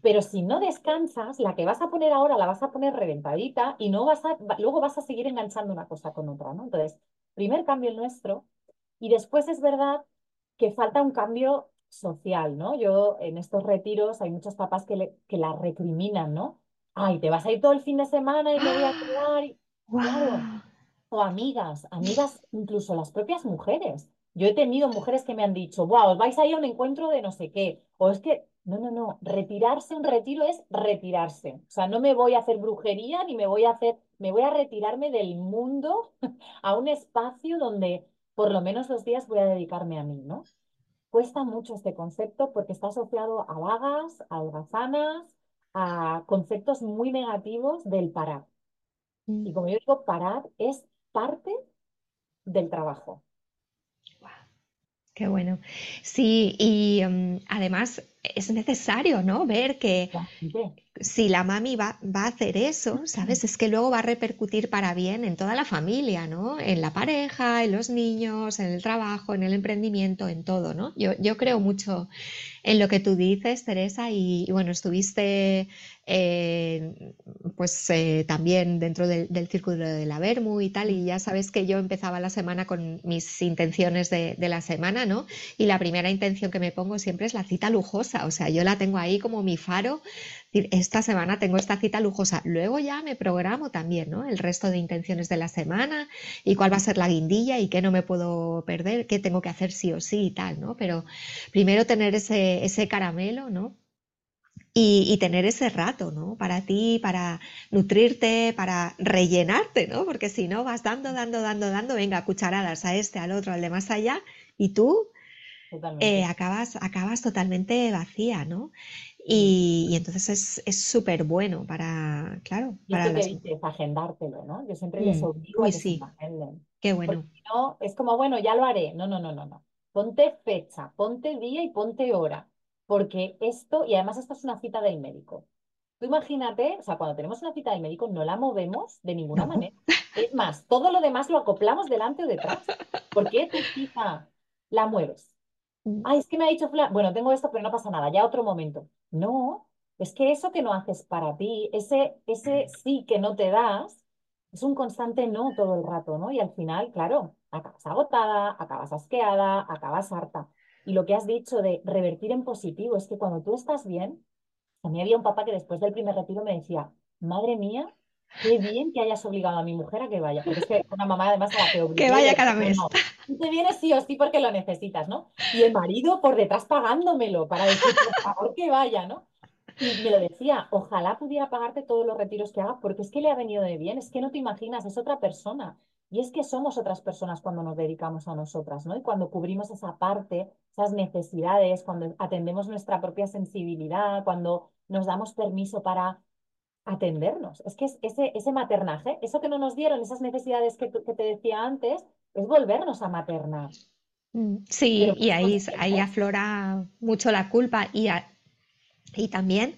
Pero si no descansas, la que vas a poner ahora la vas a poner reventadita y no vas a, luego vas a seguir enganchando una cosa con otra, ¿no? Entonces, primer cambio el nuestro. Y después es verdad que falta un cambio social, ¿no? Yo en estos retiros hay muchos papás que, le- que la recriminan, ¿no? Ay, te vas a ir todo el fin de semana y me voy a quedar. y-". Claro, ¡Guau! o amigas, amigas, incluso las propias mujeres. Yo he tenido mujeres que me han dicho, wow, os vais a ir a un encuentro de no sé qué. O es que, no, no, no, retirarse, un retiro es retirarse. O sea, no me voy a hacer brujería ni me voy a hacer, me voy a retirarme del mundo [LAUGHS] a un espacio donde por lo menos los días voy a dedicarme a mí, ¿no? Cuesta mucho este concepto porque está asociado a vagas, a holgazanas, a conceptos muy negativos del parar. Mm. Y como yo digo, parar es parte del trabajo. Qué bueno. Sí, y mm, además es necesario, ¿no? Ver que si la mami va, va a hacer eso, ¿sabes? Es que luego va a repercutir para bien en toda la familia, ¿no? En la pareja, en los niños, en el trabajo, en el emprendimiento, en todo, ¿no? Yo, yo creo mucho en lo que tú dices, Teresa, y, y bueno, estuviste eh, pues eh, también dentro del, del círculo de la Vermu y tal, y ya sabes que yo empezaba la semana con mis intenciones de, de la semana, ¿no? Y la primera intención que me pongo siempre es la cita lujosa, o sea, yo la tengo ahí como mi faro esta semana tengo esta cita lujosa, luego ya me programo también, ¿no? El resto de intenciones de la semana y cuál va a ser la guindilla y qué no me puedo perder, qué tengo que hacer sí o sí y tal, ¿no? Pero primero tener ese, ese caramelo, ¿no? Y, y tener ese rato, ¿no? Para ti, para nutrirte, para rellenarte, ¿no? Porque si no vas dando, dando, dando, dando, venga, cucharadas a este, al otro, al de más allá, y tú eh, acabas, acabas totalmente vacía, ¿no? Y, y entonces es es súper bueno para, claro, Y para esto que las... dices, agendártelo, ¿no? Yo siempre les Mm, obligo a que se sí, agenden. qué Porque bueno. si no, es como, bueno, ya lo haré. No, no, no, no, no. Ponte fecha, ponte día y ponte hora. Porque esto, y además esto es una cita del médico. Tú imagínate, o sea, cuando tenemos una cita del médico no la movemos de ninguna No. manera. Es más, todo lo demás lo acoplamos delante o detrás. ¿Por qué tu cita la mueves? Mm, Ay, es que me ha dicho bueno, tengo esto, pero no pasa nada, ya otro momento. No, es que eso que no haces para ti, ese, ese sí que no te das, es un constante no todo el rato, ¿no? Y al final, claro, acabas agotada, acabas asqueada, acabas harta. Y lo que has dicho de revertir en positivo es que cuando tú estás bien, a mí había un papá que después del primer retiro me decía, madre mía, qué bien que hayas obligado a mi mujer a que vaya, porque es que una mamá además a la que Que obligué le vaya cada mes. no, tú te vienes sí o sí porque lo necesitas, ¿no? Y el marido por detrás pagándomelo para decir, por favor, que vaya, ¿no? Y me lo decía, ojalá pudiera pagarte todos los retiros que haga, porque es que le ha venido de bien, es que no te imaginas, es otra persona. Y es que somos otras personas cuando nos dedicamos a nosotras, ¿no? Y cuando cubrimos esa parte, esas necesidades, cuando atendemos nuestra propia sensibilidad, cuando nos damos permiso para atendernos. Es que es ese, ese maternaje, eso que no nos dieron, esas necesidades que, que te decía antes, es volvernos a maternar. Mm, Sí, Pero y ahí, ahí aflora mucho la culpa y, a- y también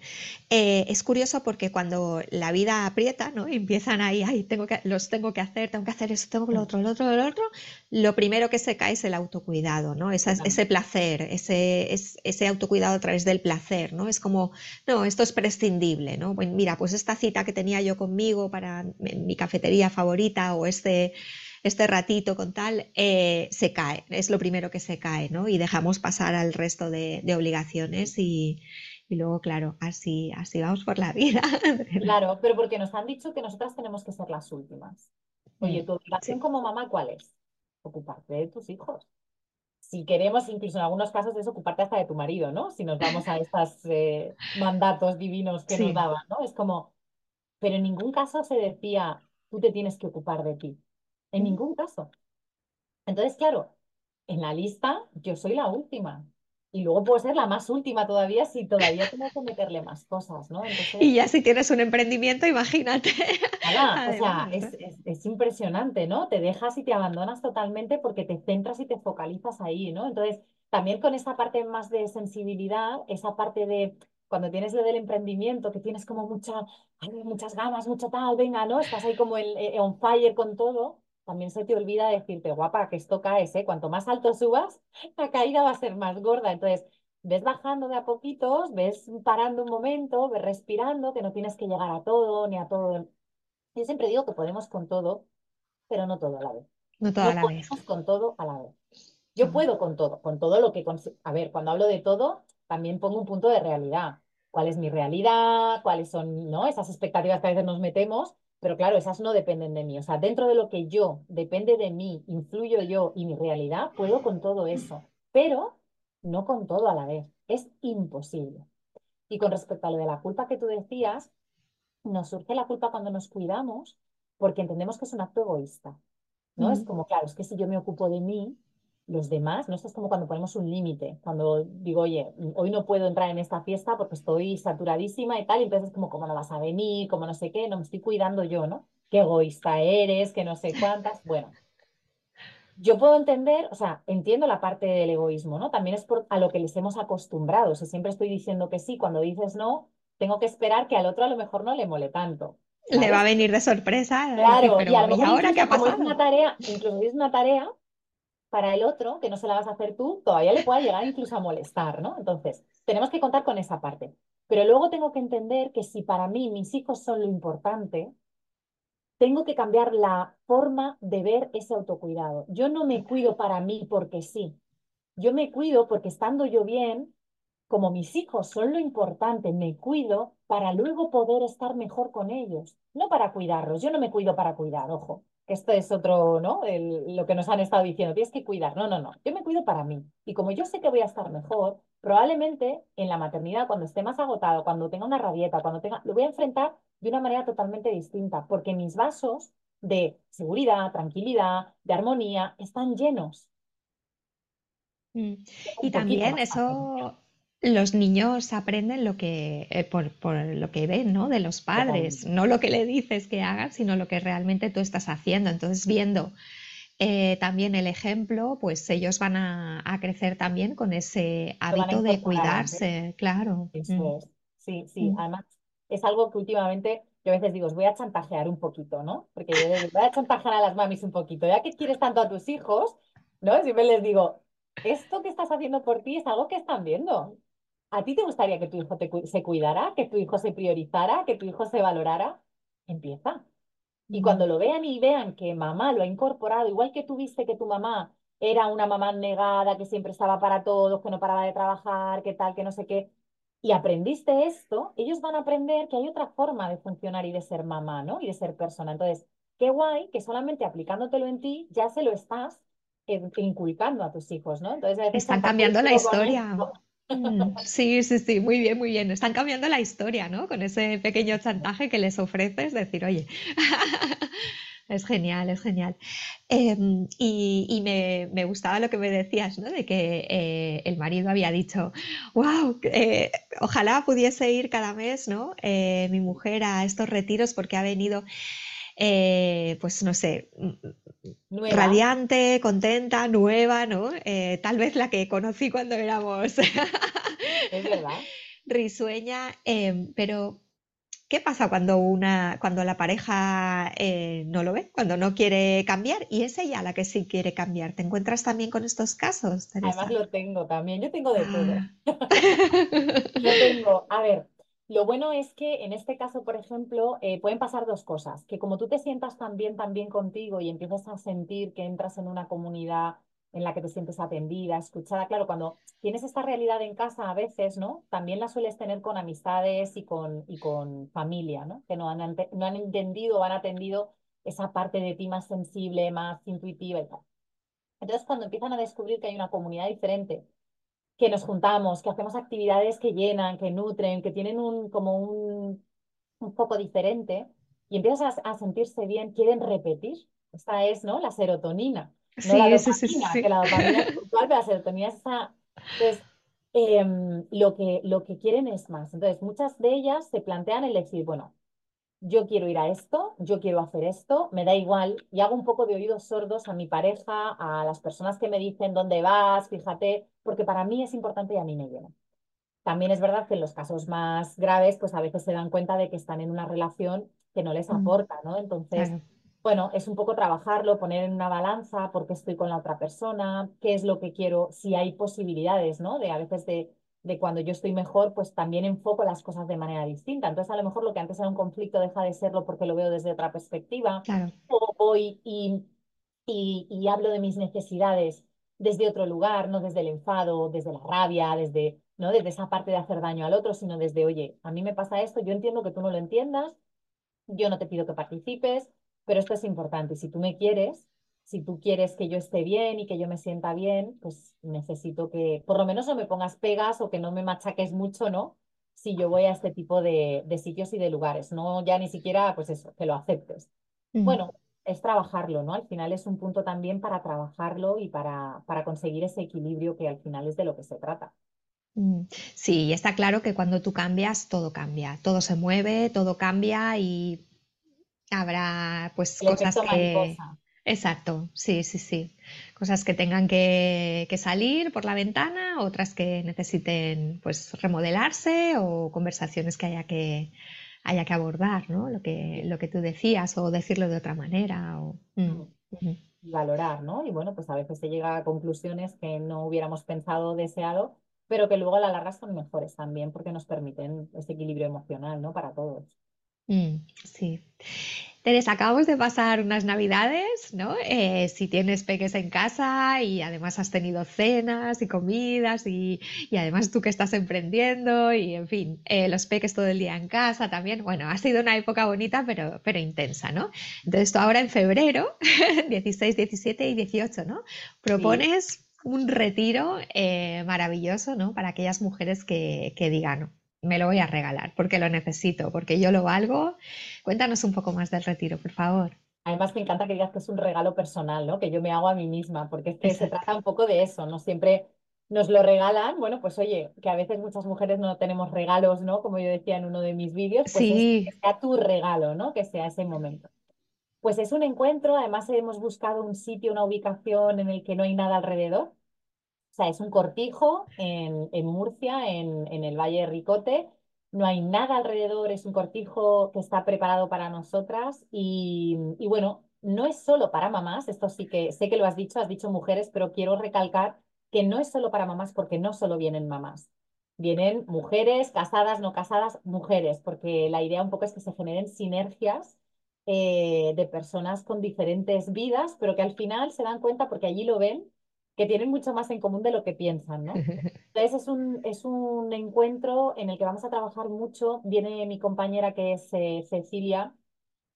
eh, es curioso porque cuando la vida aprieta, ¿no? Y empiezan ahí, ay, tengo que, los tengo que hacer, tengo que hacer eso, tengo lo Mm, otro, lo otro, lo otro, lo primero que se cae es el autocuidado, ¿no? Esa- ese placer, ese, es- ese autocuidado a través del placer, ¿no? Es como, no, esto es prescindible, ¿no? Mira, pues esta cita que tenía yo conmigo para mi mi cafetería favorita o este este ratito con tal, eh, se cae, es lo primero que se cae, ¿no? Y dejamos pasar al resto de, de obligaciones y, y luego, claro, así, así vamos por la vida. [LAUGHS] Claro, pero porque nos han dicho que nosotras tenemos que ser las últimas. Oye, Mm, tu obligación sí, como mamá, ¿cuál es? Ocuparte de tus hijos. Si queremos, incluso en algunos casos, es ocuparte hasta de tu marido, ¿no? Si nos vamos a estos mandatos divinos que nos daban, ¿no? Es como, pero en ningún caso se decía, tú te tienes que ocupar de ti. En Mm. ningún caso. Entonces, claro, en la lista yo soy la última. Y luego puedo ser la más última todavía si todavía tengo que meterle más cosas, ¿no? Entonces, Y ya si tienes un emprendimiento, imagínate. nada, o sea, es, es, es impresionante, ¿no? Te dejas y te abandonas totalmente porque te centras y te focalizas ahí, ¿no? Entonces, también con esa parte más de sensibilidad, esa parte de cuando tienes lo del emprendimiento, que tienes como mucha, ay, muchas ganas, mucho tal, venga, ¿no? Estás ahí como el, eh, on fire con todo. También se te olvida decirte, guapa, que esto caes, ¿eh? Cuanto más alto subas, [LAUGHS] la caída va a ser más gorda. Entonces, ves bajando de a poquitos, ves parando un momento, ves respirando, que no tienes que llegar a todo, ni a todo. Yo siempre digo que podemos con todo, pero no todo a la vez. no toda No la vez. podemos con todo a la vez. Yo puedo con todo, con todo lo que... A ver, cuando hablo de todo, también pongo un punto de realidad. ¿Cuál es mi realidad? ¿Cuáles son, no? Esas expectativas que a veces nos metemos, pero claro, esas no dependen de mí. O sea, dentro de lo que yo, depende de mí, influyo yo y mi realidad, puedo con todo eso, pero no con todo a la vez. Es imposible. Y con respecto a lo de la culpa que tú decías, nos surge la culpa cuando nos cuidamos porque entendemos que es un acto egoísta, ¿no? Es Mm, como, claro, es que si yo me ocupo de mí, los demás, ¿no? Esto es como cuando ponemos un límite, cuando digo, oye, hoy no puedo entrar en esta fiesta porque estoy saturadísima y tal, y entonces es como, ¿cómo no vas a venir? ¿Cómo no sé qué? No me estoy cuidando yo, ¿no? Qué egoísta eres, que no sé cuántas. Bueno, yo puedo entender, o sea, entiendo la parte del egoísmo, ¿no? También es por, a lo que les hemos acostumbrado. Si siempre estoy diciendo que sí, cuando dices no, tengo que esperar que al otro a lo mejor no le mole tanto. Le va a venir de sorpresa. Claro, pero y a lo mejor ahora qué ha como es pasado? una tarea, incluso es una tarea para el otro, que no se la vas a hacer tú, todavía le puede llegar incluso a molestar, ¿no? Entonces, tenemos que contar con esa parte. Pero luego tengo que entender que si para mí mis hijos son lo importante, tengo que cambiar la forma de ver ese autocuidado. Yo no me cuido para mí porque sí. Yo me cuido porque estando yo bien, como mis hijos son lo importante, me cuido para luego poder estar mejor con ellos, no para cuidarlos. Yo no me cuido para cuidar, ojo, que esto es otro, ¿no? El- lo que nos han estado diciendo, tienes que cuidar. No, no, no. Yo me cuido para mí. Y como yo sé que voy a estar mejor, probablemente en la maternidad, cuando esté más agotado, cuando tenga una rabieta, cuando tenga, lo voy a enfrentar de una manera totalmente distinta, porque mis vasos de seguridad, tranquilidad, de armonía, están llenos. Mm. Y también eso, los niños aprenden lo que, eh, por, por lo que ven, ¿no? De los padres, no lo que le dices que hagan, sino lo que realmente tú estás haciendo. Entonces, viendo eh, también el ejemplo, pues ellos van a, a crecer también con ese hábito de cuidarse, claro. Mm, Eso es. Sí, sí. mm. Además, es algo que últimamente yo a veces digo, os voy a chantajear un poquito, ¿no? Porque yo les voy a chantajear a las mamis un poquito. Ya que quieres tanto a tus hijos, ¿no? Siempre les digo, esto que estás haciendo por ti es algo que están viendo. ¿A ti te gustaría que tu hijo te cu- se cuidara, que tu hijo se priorizara, que tu hijo se valorara? Empieza. Y cuando lo vean y vean que mamá lo ha incorporado, igual que tú viste que tu mamá era una mamá negada, que siempre estaba para todos, que no paraba de trabajar, que tal, que no sé qué, y aprendiste esto, ellos van a aprender que hay otra forma de funcionar y de ser mamá, ¿no? Y de ser persona. Entonces, qué guay que solamente aplicándotelo en ti ya se lo estás eh, inculcando a tus hijos, ¿no? Entonces, a veces Están cambiando la con historia. Sí, sí, sí, muy bien, muy bien. Están cambiando la historia, ¿no? Con ese pequeño chantaje que les ofreces, decir, oye, [LAUGHS] es genial, es genial. Em, y me, me gustaba lo que me decías, ¿no? De que eh, el marido había dicho, wow, ojalá pudiese ir cada mes, ¿no? Eh, mi mujer a estos retiros porque ha venido, eh, pues no sé, Nueva, radiante, contenta, nueva, ¿no? Eh, tal vez la que conocí cuando éramos [LAUGHS] es verdad. risueña, em, pero ¿qué pasa cuando una, cuando la pareja eh, no lo ve, cuando no quiere cambiar y es ella la que sí quiere cambiar? ¿Te encuentras también con estos casos, Además lo tengo también. Yo tengo de todo. [LAUGHS] [LAUGHS] Ah. Lo tengo. A ver, lo bueno es que en este caso, por ejemplo, eh, pueden pasar dos cosas. Que como tú te sientas tan bien, contigo y empiezas a sentir que entras en una comunidad en la que te sientes atendida, escuchada. Claro, cuando tienes esta realidad en casa a veces, ¿no? También la sueles tener con amistades y con, y con familia, ¿no? Que no han, no han entendido o han atendido esa parte de ti más sensible, más intuitiva y tal. Entonces, cuando empiezan a descubrir que hay una comunidad diferente que nos juntamos, que hacemos actividades que llenan, que nutren, que tienen un, como un, un foco diferente y empiezas a, a sentirse bien, quieren repetir. Esta es, ¿no? La serotonina, no la Sí, sí, sí, dopamina, que la dopamina es puntual, pero la serotonina es esa. Entonces, em, lo que, lo que quieren es más. Entonces, muchas de ellas se plantean el decir, bueno, yo quiero ir a esto, yo quiero hacer esto, me da igual, y hago un poco de oídos sordos a mi pareja, a las personas que me dicen dónde vas, fíjate, porque para mí es importante y a mí me llena. También es verdad que en los casos más graves, pues a veces se dan cuenta de que están en una relación que no les Mm, aporta, ¿no? Entonces, Claro. bueno, es un poco trabajarlo, poner en una balanza por qué estoy con la otra persona, qué es lo que quiero, si hay posibilidades, ¿no? De a veces de, de cuando yo estoy mejor, pues también enfoco las cosas de manera distinta. Entonces, a lo mejor lo que antes era un conflicto deja de serlo porque lo veo desde otra perspectiva, Claro. o voy y, y, y hablo de mis necesidades desde otro lugar, no desde el enfado, desde la rabia, desde, no desde esa parte de hacer daño al otro, sino desde, oye, a mí me pasa esto, yo entiendo que tú no lo entiendas, yo no te pido que participes, pero esto es importante. Y si tú me quieres, si tú quieres que yo esté bien y que yo me sienta bien, pues necesito que por lo menos no me pongas pegas o que no me machaques mucho, ¿no? Si yo voy a este tipo de, de sitios y de lugares, no ya ni siquiera, pues eso, que lo aceptes. Bueno. es trabajarlo, ¿no? Al final es un punto también para trabajarlo y para, para conseguir ese equilibrio que al final es de lo que se trata. Sí, y está claro que cuando tú cambias, todo cambia, todo se mueve, todo cambia y habrá pues El cosas que... mariposa. Exacto, sí, sí, sí. Cosas que tengan que, que salir por la ventana, otras que necesiten pues remodelarse o conversaciones que haya que, haya que abordar, ¿no? Lo que, lo que tú decías o decirlo de otra manera. O... mm, valorar, ¿no? Y bueno, pues a veces se llega a conclusiones que no hubiéramos pensado o deseado, pero que luego a la larga son mejores también porque nos permiten ese equilibrio emocional, ¿no? Para todos. Mm, sí. Teresa, acabamos de pasar unas navidades, ¿no? Eh, si tienes peques en casa y además has tenido cenas y comidas y, y además tú que estás emprendiendo y en fin, eh, los peques todo el día en casa también. Bueno, ha sido una época bonita pero, pero intensa, ¿no? Entonces tú ahora en febrero, [LAUGHS] 16, 17 y 18, ¿no? Sí. Propones un retiro eh, maravilloso, ¿no? Para aquellas mujeres que, que digan, me lo voy a regalar porque lo necesito, porque yo lo valgo Cuéntanos un poco más del retiro, por favor. Además, me encanta que digas que es un regalo personal, ¿no? Que yo me hago a mí misma, porque es que se trata un poco de eso, no siempre nos lo regalan. Bueno, pues oye, que a veces muchas mujeres no tenemos regalos, ¿no? Como yo decía en uno de mis vídeos, pues es que Sí, sea tu regalo, ¿no? Que sea ese momento. Pues es un encuentro, además hemos buscado un sitio, una ubicación en el que no hay nada alrededor. O sea, es un cortijo en, en Murcia, en, en el Valle de Ricote. No hay nada alrededor, es un cortijo que está preparado para nosotras y, y bueno, no es solo para mamás, esto sí que sé que lo has dicho, has dicho mujeres, pero quiero recalcar que no es solo para mamás porque no solo vienen mamás. Vienen mujeres, casadas, no casadas, mujeres, porque la idea un poco es que se generen sinergias eh, de personas con diferentes vidas, pero que al final se dan cuenta, porque allí lo ven, que tienen mucho más en común de lo que piensan, ¿no? [LAUGHS] Entonces es un, es un encuentro en el que vamos a trabajar mucho. Viene mi compañera que es eh, Cecilia,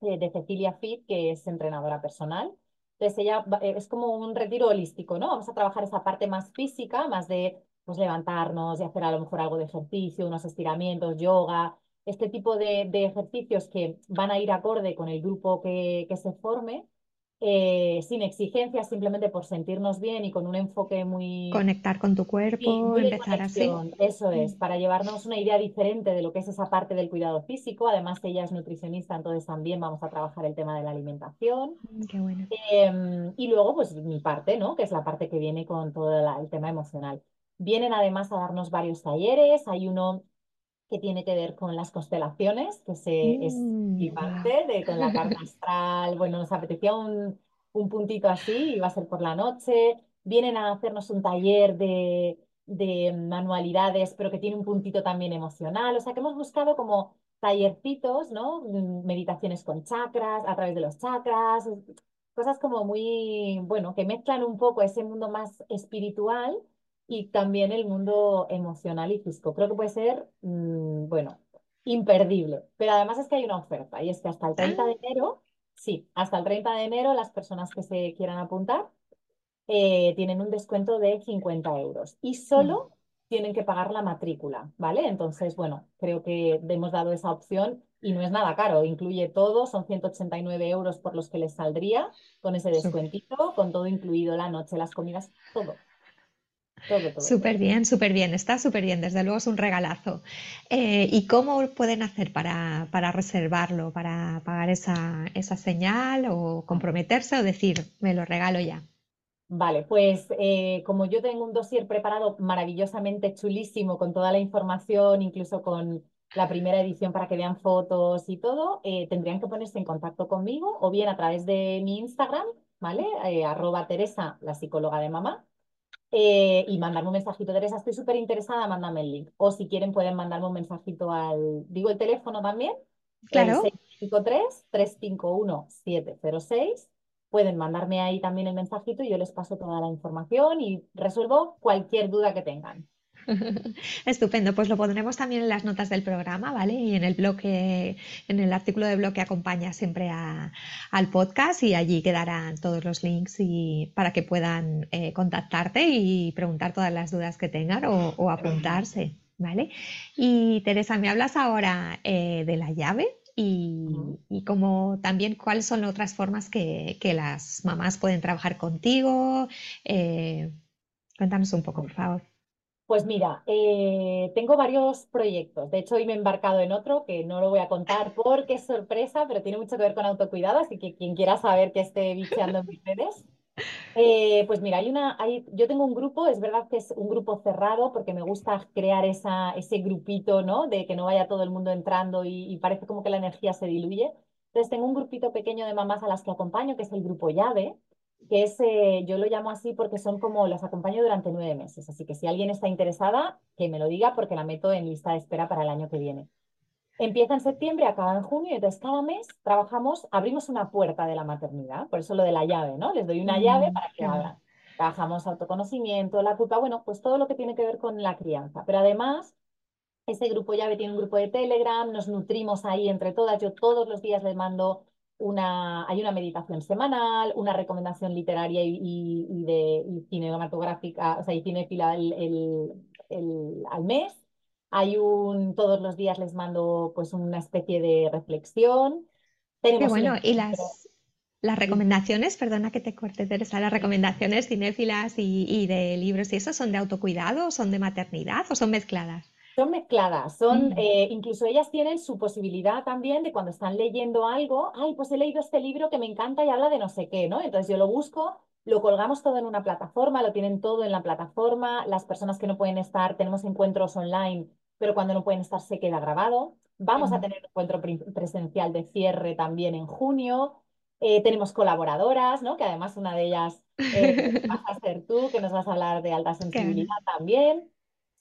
eh, de Cecilia Fit, que es entrenadora personal. Entonces ella va- eh, es como un retiro holístico, ¿no? Vamos a trabajar esa parte más física, más de pues, levantarnos y hacer a lo mejor algo de ejercicio, unos estiramientos, yoga, este tipo de, de ejercicios que van a ir acorde con el grupo que, que se forme, eh, sin exigencias, simplemente por sentirnos bien y con un enfoque muy conectar con tu cuerpo, empezar así. conexión, eso Mm, es, para llevarnos una idea diferente de lo que es esa parte del cuidado físico. Además, ella es nutricionista, entonces también vamos a trabajar el tema de la alimentación. mm, Qué bueno. Em, y luego, pues mi parte, ¿no? Que es la parte que viene con todo la- el tema emocional. Vienen además a darnos varios talleres. Hay uno que tiene que ver con las constelaciones, que se, es Mm, flipante, guau. de, con la carta [LAUGHS] astral. Bueno, nos apetecía un, un puntito así, va a ser por la noche. Vienen a hacernos un taller de, de manualidades, pero que tiene un puntito también emocional. O sea, que hemos buscado como tallercitos, ¿no? Mm, Meditaciones con chakras, a través de los chakras, cosas como muy, bueno, que mezclan un poco ese mundo más espiritual y también el mundo emocional y físico. Creo que puede ser, mm, bueno, imperdible. Pero además es que hay una oferta y es que hasta el 30 Ah, de enero, sí, hasta el 30 de enero las personas que se quieran apuntar eh, tienen un descuento de 50 euros y mm. solo tienen que pagar la matrícula, ¿vale? Entonces, bueno, creo que hemos dado esa opción y no es nada caro, incluye todo, son 189 euros por los que les saldría con ese descuentito, con todo incluido, la noche, las comidas, todo, súper bien, súper bien. Está súper bien. Desde luego es un regalazo. Eh, ¿y cómo pueden hacer para, para reservarlo, para pagar esa, esa señal o comprometerse o decir, me lo regalo ya? Vale, pues eh, como yo tengo un dossier preparado maravillosamente chulísimo con toda la información, incluso con la primera edición para que vean fotos y todo, eh, tendrían que ponerse en contacto conmigo o bien a través de mi Instagram, ¿vale? Arroba Teresa, la psicóloga de mamá, eh, y mandarme un mensajito, Teresa, estoy súper interesada, mándame el link. O si quieren pueden mandarme un mensajito al, digo el teléfono también, Claro. seis cinco tres, tres cinco uno, siete cero seis. Pueden mandarme ahí también el mensajito y yo les paso toda la información y resuelvo cualquier duda que tengan. [LAUGHS] Estupendo, pues lo pondremos también en las notas del programa, ¿vale? Y en el blog en el artículo de blog que acompaña siempre a- al podcast y allí quedarán todos los links y para que puedan eh, contactarte y preguntar todas las dudas que tengan o, apuntarse, ¿vale? Y Teresa, ¿me hablas ahora eh, de la llave? y, y como también cuáles son otras formas que, que las mamás pueden trabajar contigo. Eh, cuéntanos un poco, por favor. Pues mira, eh, tengo varios proyectos. De hecho, hoy me he embarcado en otro que no lo voy a contar porque es sorpresa, pero tiene mucho que ver con autocuidado, así que quien quiera saber que esté bicheando en mis redes. Eh, pues mira, hay una, hay, yo tengo un grupo, es verdad que es un grupo cerrado porque me gusta crear esa, ese grupito, ¿no? De que no vaya todo el mundo entrando y, y parece como que la energía se diluye. Entonces tengo un grupito pequeño de mamás a las que acompaño, que es el grupo llave que es, eh, yo lo llamo así porque son como, las acompaño durante nueve meses, así que si alguien está interesada, que me lo diga porque la meto en lista de espera para el año que viene. Empieza en septiembre, acaba en junio, y entonces cada mes trabajamos, abrimos una puerta de la maternidad, por eso lo de la llave, ¿no? Les doy una llave para que abran. Trabajamos autoconocimiento, la culpa, bueno, pues todo lo que tiene que ver con la crianza, pero además ese grupo llave tiene un grupo de Telegram, nos nutrimos ahí entre todas. Yo todos los días les mando una, hay una meditación semanal, una recomendación literaria y, de cinematográfica, o sea, y cinefila el, al mes. Hay un, todos los días les mando pues una especie de reflexión. Qué bueno, y las, las recomendaciones, perdona que te corte, Teresa, las recomendaciones cinéfilas y, y de libros y eso son de autocuidado, son de maternidad o son mezcladas? Son mezcladas, son, mm. eh, incluso ellas tienen su posibilidad también de cuando están leyendo algo, ay, pues he leído este libro que me encanta y habla de no sé qué, ¿no? Entonces yo lo busco, lo colgamos todo en una plataforma, lo tienen todo en la plataforma, las personas que no pueden estar, tenemos encuentros online, pero cuando no pueden estar se queda grabado. Vamos a tener un encuentro presencial de cierre también en junio. Eh, tenemos colaboradoras, ¿no? Que además una de ellas eh, vas a ser tú, que nos vas a hablar de alta [LAUGHS] sensibilidad también.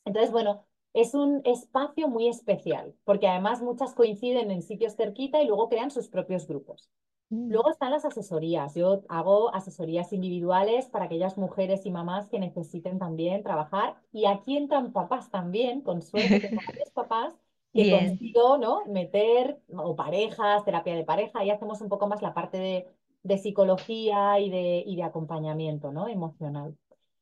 Entonces, bueno, es un espacio muy especial, porque además muchas coinciden en sitios cerquita y luego crean sus propios grupos. Mm. Luego están las asesorías. Yo hago asesorías individuales para aquellas mujeres y mamás que necesiten también trabajar. Y aquí entran papás también, con suerte tengo [LAUGHS] varios papás que consigo ¿no? meter, o parejas, terapia de pareja, y hacemos un poco más la parte de, de psicología y de, y de acompañamiento ¿no? emocional.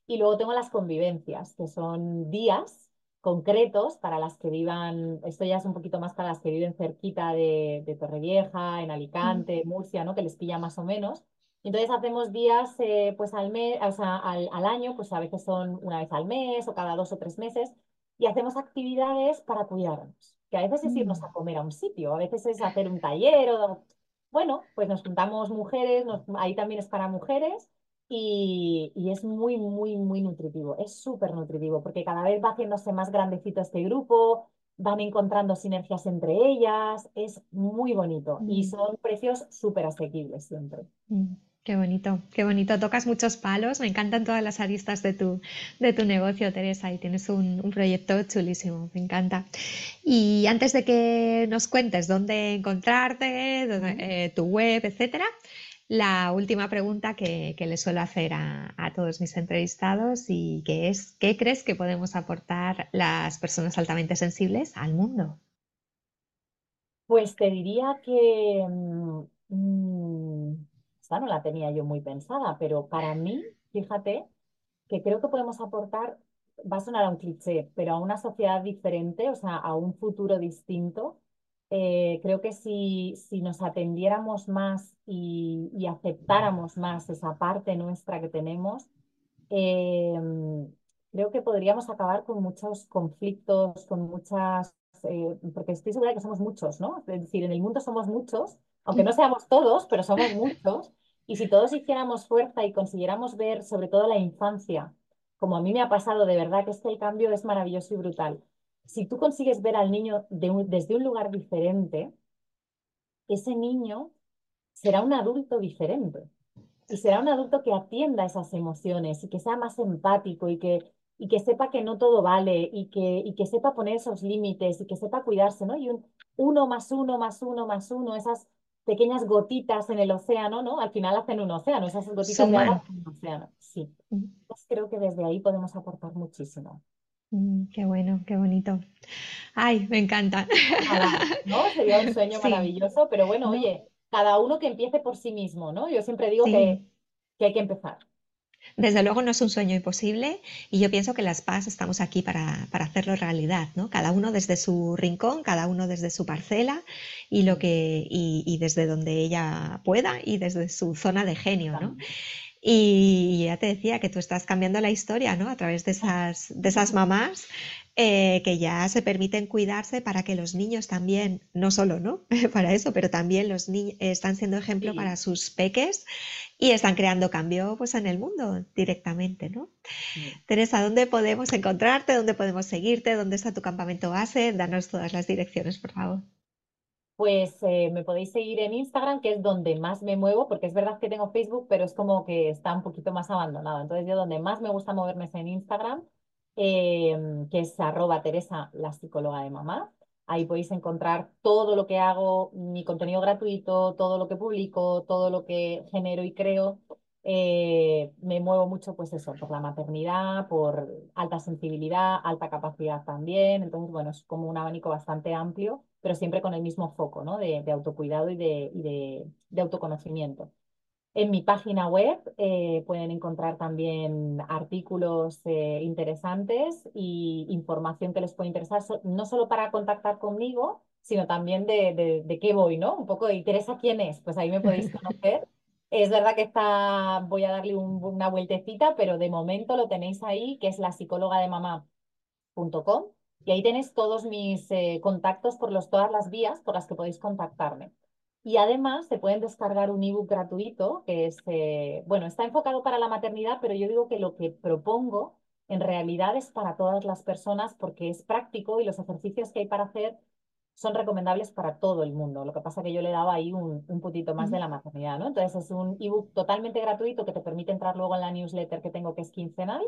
Y luego tengo las convivencias, que son días concretos para las que vivan, esto ya es un poquito más para las que viven cerquita de, de Torrevieja, en Alicante, Murcia, ¿no? que les pilla más o menos. Entonces hacemos días eh, pues al, mes, o sea, al, al, año, pues a veces son una vez al mes o cada dos o tres meses, y hacemos actividades para cuidarnos, que a veces es irnos mm. a comer a un sitio, a veces es hacer un taller o... Bueno, pues nos juntamos mujeres, ahí también es para mujeres, y, es muy, muy, muy nutritivo, es súper nutritivo, porque cada vez va haciéndose más grandecito este grupo, van encontrando sinergias entre ellas, es muy bonito y mm. son precios súper asequibles siempre. Mm, qué bonito, qué bonito. Tocas muchos palos, me encantan todas las aristas de tu, de tu negocio, Teresa, y tienes un, proyecto chulísimo, me encanta. Y antes de que nos cuentes dónde encontrarte, eh, tu web, etcétera, la última pregunta que, le suelo hacer a, todos mis entrevistados y que es, ¿qué crees que podemos aportar las personas altamente sensibles al mundo? Pues te diría que, mm, mm, esta no la tenía yo muy pensada, pero para mí, fíjate, que creo que podemos aportar, va a sonar a un cliché, pero a una sociedad diferente, o sea, a un futuro distinto eh, creo que si, si, nos atendiéramos más y, aceptáramos más esa parte nuestra que tenemos, eh, creo que podríamos acabar con muchos conflictos, con muchas, eh, porque estoy segura de que somos muchos, ¿no? Es decir, en el mundo somos muchos, aunque no seamos todos, pero somos muchos, y si todos hiciéramos fuerza y consiguiéramos ver sobre todo la infancia, como a mí me ha pasado de verdad, que es que el cambio es maravilloso y brutal si tú consigues ver al niño desde un lugar diferente, ese niño será un adulto diferente. Y será un adulto que atienda esas emociones y que sea más empático y que, y que sepa que no todo vale y que, y que sepa poner esos límites y que sepa cuidarse, ¿no? Y un uno más uno más uno más uno, esas pequeñas gotitas en el océano, ¿no? Al final hacen un océano, esas gotitas de agua un océano. Sí. Pues creo que desde ahí podemos aportar muchísimo. Mm, qué bueno, qué bonito. Ay, me encanta. ¿no? Sería un sueño [LAUGHS] maravilloso, pero bueno, oye, cada uno que empiece por sí mismo, ¿no? Yo siempre digo que, que hay que empezar. Desde luego no es un sueño imposible y yo pienso que las PAS estamos aquí para, para, hacerlo realidad, ¿no? Cada uno desde su rincón, cada uno desde su parcela y, lo que, y, y desde donde ella pueda y desde su zona de genio, ¿no? Y ya te decía que tú estás cambiando la historia, ¿no? A través de esas, de esas mamás eh, que ya se permiten cuidarse para que los niños también, no solo, ¿no? [LAUGHS] para eso, pero también los niños están siendo ejemplo Sí. para sus peques y están creando cambio pues en el mundo directamente, ¿no? Sí. Teresa, ¿dónde podemos encontrarte? ¿Dónde podemos seguirte? ¿Dónde está tu campamento base? Danos todas las direcciones, por favor. Pues eh, me podéis seguir en Instagram, que es donde más me muevo, porque es verdad que tengo Facebook, pero es como que está un poquito más abandonado. Entonces, yo donde más me gusta moverme es en Instagram, eh, que es arroba Teresa, la psicóloga de mamá. Ahí podéis encontrar todo lo que hago, mi contenido gratuito, todo lo que publico, todo lo que genero y creo. Eh, me muevo mucho, pues eso, por la maternidad, por alta sensibilidad, alta capacidad también. Entonces, bueno, es como un abanico bastante amplio, pero siempre con el mismo foco, ¿no? De, de autocuidado y de, y de, de autoconocimiento. En mi página web eh, pueden encontrar también artículos eh, interesantes y información que les puede interesar, so- no solo para contactar conmigo, sino también de, qué voy, ¿no? Un poco de Teresa, ¿quién es? Pues ahí me podéis [LAUGHS] conocer. Es verdad que está, voy a darle un- una vueltecita, pero de momento lo tenéis ahí, que es la psicóloga de mamá punto com, y ahí tenéis todos mis eh, contactos por los, todas las vías por las que podéis contactarme. Y además se pueden descargar un ebook gratuito que es, eh, bueno, está enfocado para la maternidad, pero yo digo que lo que propongo en realidad es para todas las personas porque es práctico y los ejercicios que hay para hacer son recomendables para todo el mundo. Lo que pasa que yo le daba ahí un, un puntito más de la maternidad, ¿no? Entonces es un ebook totalmente gratuito que te permite entrar luego en la newsletter que tengo que es quincenal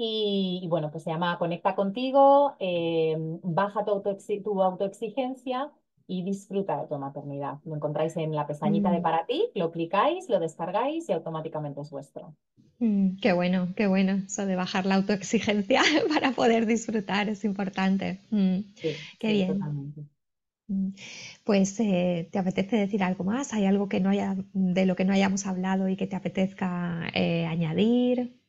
y, y bueno, pues se llama Conecta contigo, eh, baja tu, autoexi- tu autoexigencia y disfruta de tu maternidad. Lo encontráis en la pestañita de Mm, para ti, lo clicáis, lo descargáis y automáticamente es vuestro. mm, qué bueno, qué bueno. Eso de bajar la autoexigencia [LAUGHS] para poder disfrutar es importante. Mm, Sí, qué sí, bien. totalmente. Pues, eh, ¿te apetece decir algo más? ¿Hay algo que no haya, de lo que no hayamos hablado y que te apetezca eh, añadir?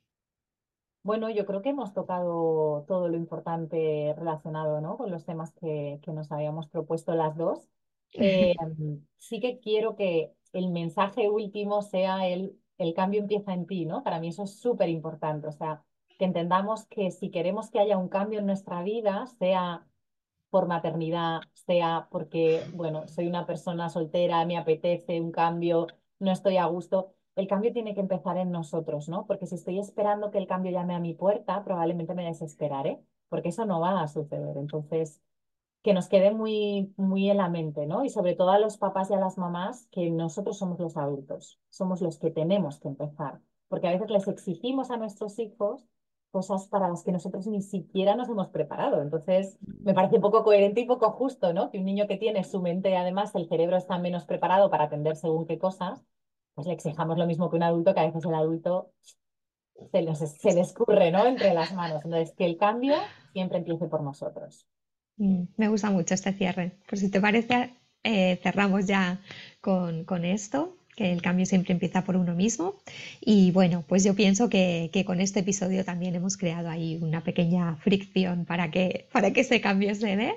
Bueno, yo creo que hemos tocado todo lo importante relacionado, ¿no? con los temas que, que nos habíamos propuesto las dos. Eh, [LAUGHS] sí que quiero que el mensaje último sea el, el cambio empieza en ti, ¿no? Para mí eso es súper importante, o sea, que entendamos que si queremos que haya un cambio en nuestra vida, sea por maternidad, sea porque, bueno, soy una persona soltera, me apetece un cambio, no estoy a gusto. El cambio tiene que empezar en nosotros, ¿no? Porque si estoy esperando que el cambio llame a mi puerta, probablemente me desesperaré, porque eso no va a suceder. Entonces, que nos quede muy, muy en la mente, ¿no? Y sobre todo a los papás y a las mamás, que nosotros somos los adultos, somos los que tenemos que empezar, porque a veces les exigimos a nuestros hijos cosas para las que nosotros ni siquiera nos hemos preparado. Entonces, me parece poco coherente y poco justo, ¿no? Que un niño que tiene su mente, además, el cerebro está menos preparado para atender según qué cosas, pues le exijamos lo mismo que un adulto, que a veces el adulto se les, se le escurre, ¿no? Entre las manos. Entonces, que el cambio siempre empiece por nosotros. Mm, me gusta mucho este cierre. Pues si te parece, eh, cerramos ya con, con esto, que el cambio siempre empieza por uno mismo. Y bueno, pues yo pienso que, que con este episodio también hemos creado ahí una pequeña fricción para que, para que ese cambio se dé.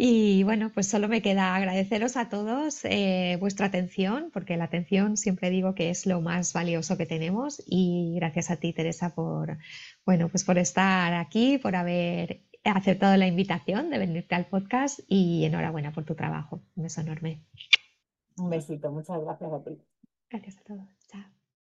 Y bueno, pues solo me queda agradeceros a todos eh, vuestra atención, porque la atención siempre digo que es lo más valioso que tenemos. Y gracias a ti, Teresa, por, bueno, pues por estar aquí, por haber aceptado la invitación de venirte al podcast y enhorabuena por tu trabajo. Un beso enorme. Un besito, muchas gracias a ti. Gracias a todos.